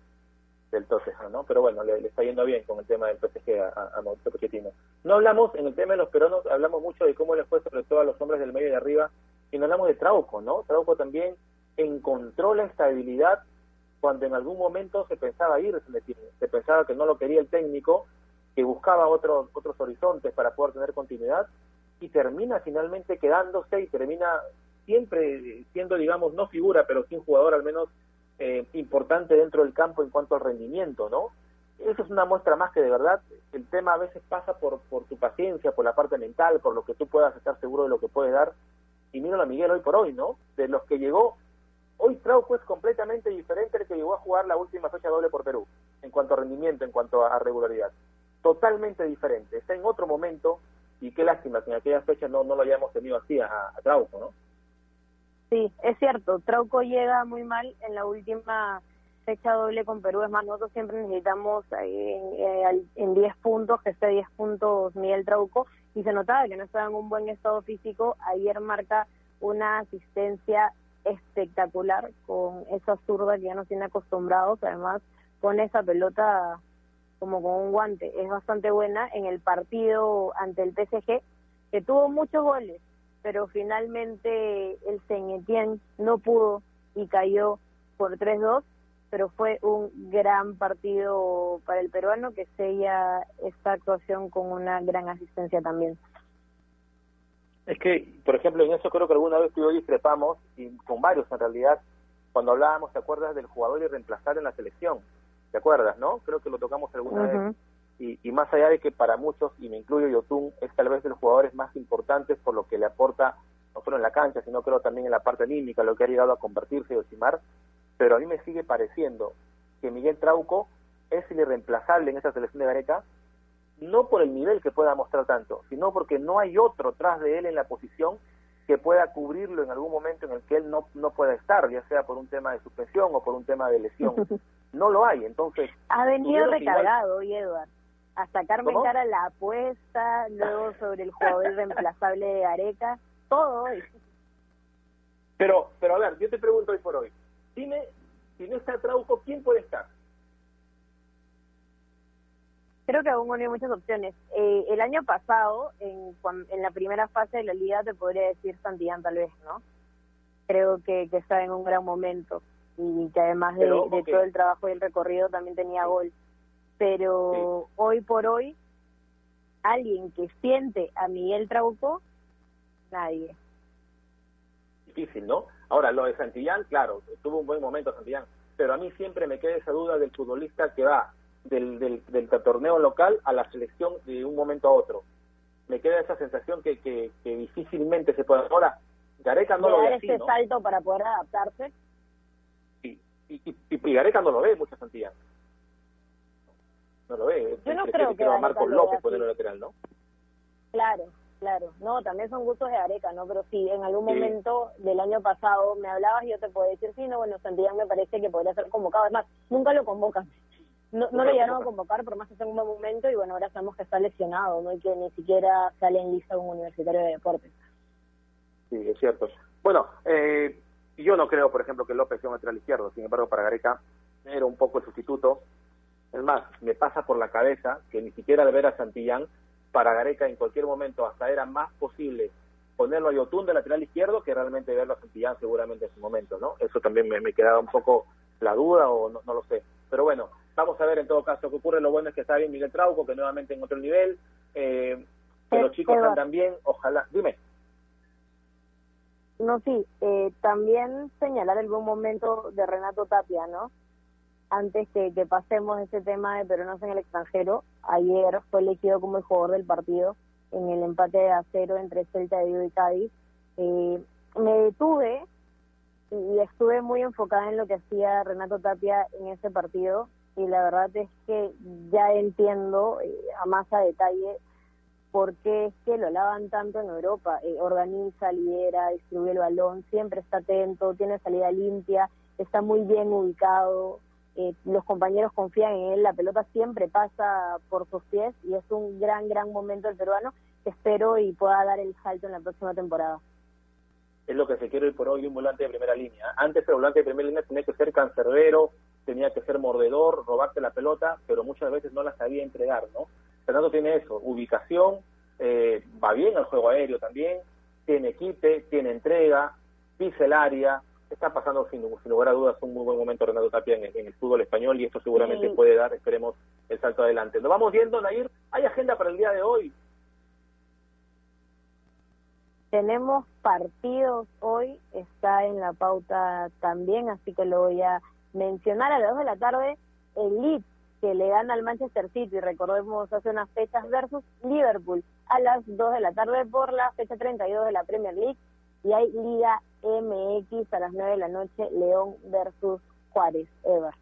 del Tottenham, ¿no? Pero bueno, le, está yendo bien con el tema del PSG a, a, Mauricio Pochettino. No hablamos, en el tema de los peruanos, hablamos mucho de cómo le fue sobre todo a los hombres del medio y de arriba, y no hablamos de Trauco, ¿no? Trauco también encontró la estabilidad cuando en algún momento se pensaba ir, se pensaba que no lo quería el técnico, que buscaba otros otros horizontes para poder tener continuidad, y termina finalmente quedándose y termina siempre siendo, digamos, no figura, pero sin jugador al menos eh, importante dentro del campo en cuanto al rendimiento, ¿no? eso es una muestra más que de verdad el tema a veces pasa por, por tu paciencia, por la parte mental, por lo que tú puedas estar seguro de lo que puedes dar. Y míralo a Miguel hoy por hoy, ¿no? De los que llegó, hoy Trauco es completamente diferente del que llegó a jugar la última fecha doble por Perú, en cuanto a rendimiento, en cuanto a, regularidad. Totalmente diferente. Está en otro momento y qué lástima que en aquella fecha no, no lo hayamos tenido así a, a Trauco, ¿no? Sí, es cierto. Trauco llega muy mal en la última fecha doble con Perú. Es más, nosotros siempre necesitamos eh, en 10 puntos, que esté 10 puntos Miguel Trauco, y se notaba que no estaba en un buen estado físico. Ayer marca una asistencia espectacular con esa zurda que ya nos tiene acostumbrados, además con esa pelota como con un guante. Es bastante buena en el partido ante el PSG, que tuvo muchos goles, pero finalmente el Saint no pudo y cayó por 3-2 pero fue un gran partido para el peruano que sella esta actuación con una gran asistencia también. Es que, por ejemplo, en eso creo que alguna vez tú y yo discrepamos, y con varios en realidad, cuando hablábamos, ¿te acuerdas del jugador y reemplazar en la selección? ¿Te acuerdas, no? Creo que lo tocamos alguna vez. Y, y, más allá de que para muchos, y me incluyo Yotun, es tal vez de los jugadores más importantes por lo que le aporta, no solo en la cancha, sino creo también en la parte anímica, lo que ha llegado a convertirse y Osimar, pero a mí me sigue pareciendo que Miguel Trauco es irreemplazable en esa selección de Gareca, no por el nivel que pueda mostrar tanto, sino porque no hay otro tras de él en la posición que pueda cubrirlo en algún momento en el que él no, no pueda estar, ya sea por un tema de suspensión o por un tema de lesión. [LAUGHS] No lo hay, entonces... Ha venido recargado hoy, Edward. A sacarme en cara la apuesta, luego [LAUGHS] sobre el jugador reemplazable de Gareca, todo hoy. Pero, pero a ver, yo te pregunto hoy por hoy, Dime, si no está Trauco, ¿quién puede estar? Creo que aún no hay muchas opciones. Eh, el año pasado, en, en la primera fase de la liga, te podría decir Santillán tal vez, ¿no? Creo que, que está en un gran momento y que además de, todo el trabajo y el recorrido también tenía gol. Pero hoy por hoy, alguien que siente a Miguel Trauco, nadie. Difícil, ¿no? Ahora, lo de Santillán, claro, tuvo un buen momento Santillán, pero a mí siempre me queda esa duda del futbolista que va del, del, del torneo local a la selección de un momento a otro. Me queda esa sensación que, que, difícilmente se puede. Ahora, Gareca no lo ve así, ese salto para poder adaptarse. Sí, y, y, y, Gareca no lo ve mucho Santillán. No lo ve. Yo no creo que, a Marcos López ponerlo lateral, ¿no? Claro, Claro, no, también son gustos de Areca, ¿no? Pero sí, en algún momento del año pasado me hablabas y yo te puedo decir, sí, no, bueno, Santillán me parece que podría ser convocado. Además, nunca lo convocan. No, no lo llegaron a convocar, por más que sea un buen momento, y bueno, ahora sabemos que está lesionado, ¿no? Y que ni siquiera sale en lista un universitario de deportes. Sí, es cierto. Bueno, eh, yo no creo, por ejemplo, que López sea un lateral izquierdo, sin embargo, para Gareca era un poco el sustituto. Es más, me pasa por la cabeza que ni siquiera al ver a Santillán para Gareca en cualquier momento hasta era más posible ponerlo a Yotun de lateral izquierdo que realmente verlo a Santillán seguramente en su momento, ¿no? Eso también me, me quedaba un poco la duda o no, lo sé. Pero bueno, vamos a ver en todo caso qué ocurre. Lo bueno es que está bien Miguel Trauco, que nuevamente en otro nivel, eh, que los chicos andan bien, ojalá. Dime. No, sí, eh, también señalar el buen momento de Renato Tapia, ¿no? Antes que, que pasemos ese tema de peruanos en el extranjero, ayer fue elegido como el jugador del partido en el empate de acero entre Celta de Vigo y Cádiz. Eh, me detuve y estuve muy enfocada en lo que hacía Renato Tapia en ese partido y la verdad es que ya entiendo eh, a más a detalle por qué es que lo lavan tanto en Europa. Eh, organiza, lidera, distribuye el balón, siempre está atento, tiene salida limpia, está muy bien ubicado, eh, los compañeros confían en él, la pelota siempre pasa por sus pies y es un gran, gran momento el peruano espero y pueda dar el salto en la próxima temporada. Es lo que se quiere hoy por hoy un volante de primera línea. Antes el volante de primera línea tenía que ser cancerbero, tenía que ser mordedor, robarte la pelota, pero muchas veces no la sabía entregar, ¿no? Fernando tiene eso, ubicación, eh, va bien al juego aéreo también, tiene quite, tiene entrega, pisa el área, está pasando sin, lugar a dudas un muy buen momento Renato Tapia en, el fútbol español y esto seguramente puede dar, esperemos, el salto adelante. Lo vamos viendo, Nair. ¿Hay agenda para el día de hoy? Tenemos partidos hoy, está en la pauta también, así que lo voy a mencionar a las 2 de la tarde. El Leeds, que le gana al Manchester City, recordemos hace unas fechas, versus Liverpool a las 2 de la tarde por la fecha 32 de la Premier League. Y hay Liga MX a las 9 de la noche, León versus Juárez, Ever.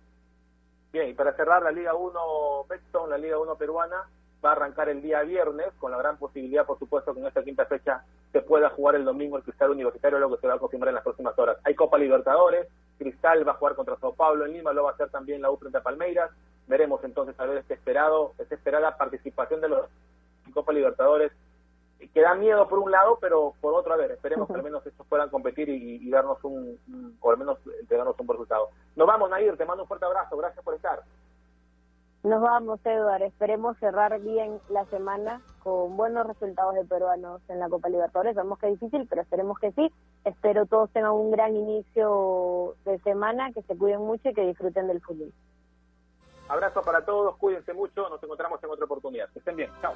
Bien, y para cerrar la Liga 1 Betson, la Liga 1 peruana, va a arrancar el día viernes, con la gran posibilidad, por supuesto, que en esta quinta fecha se pueda jugar el domingo el Cristal Universitario, lo que se va a confirmar en las próximas horas. Hay Copa Libertadores, Cristal va a jugar contra Sao Paulo en Lima, lo va a hacer también la U frente a Palmeiras. Veremos entonces a ver este esperado, esta esperada participación de los Copa Libertadores, que da miedo por un lado, pero por otro, a ver, esperemos que al menos estos puedan competir y, darnos un, o al menos entregarnos un buen resultado. Nos vamos, Nair, te mando un fuerte abrazo, gracias por estar. Nos vamos, Eduardo. Esperemos cerrar bien la semana con buenos resultados de peruanos en la Copa Libertadores. Sabemos que es difícil, pero esperemos que sí. Espero todos tengan un gran inicio de semana, que se cuiden mucho y que disfruten del fútbol. Abrazo para todos, cuídense mucho, nos encontramos en otra oportunidad. Que estén bien, chao.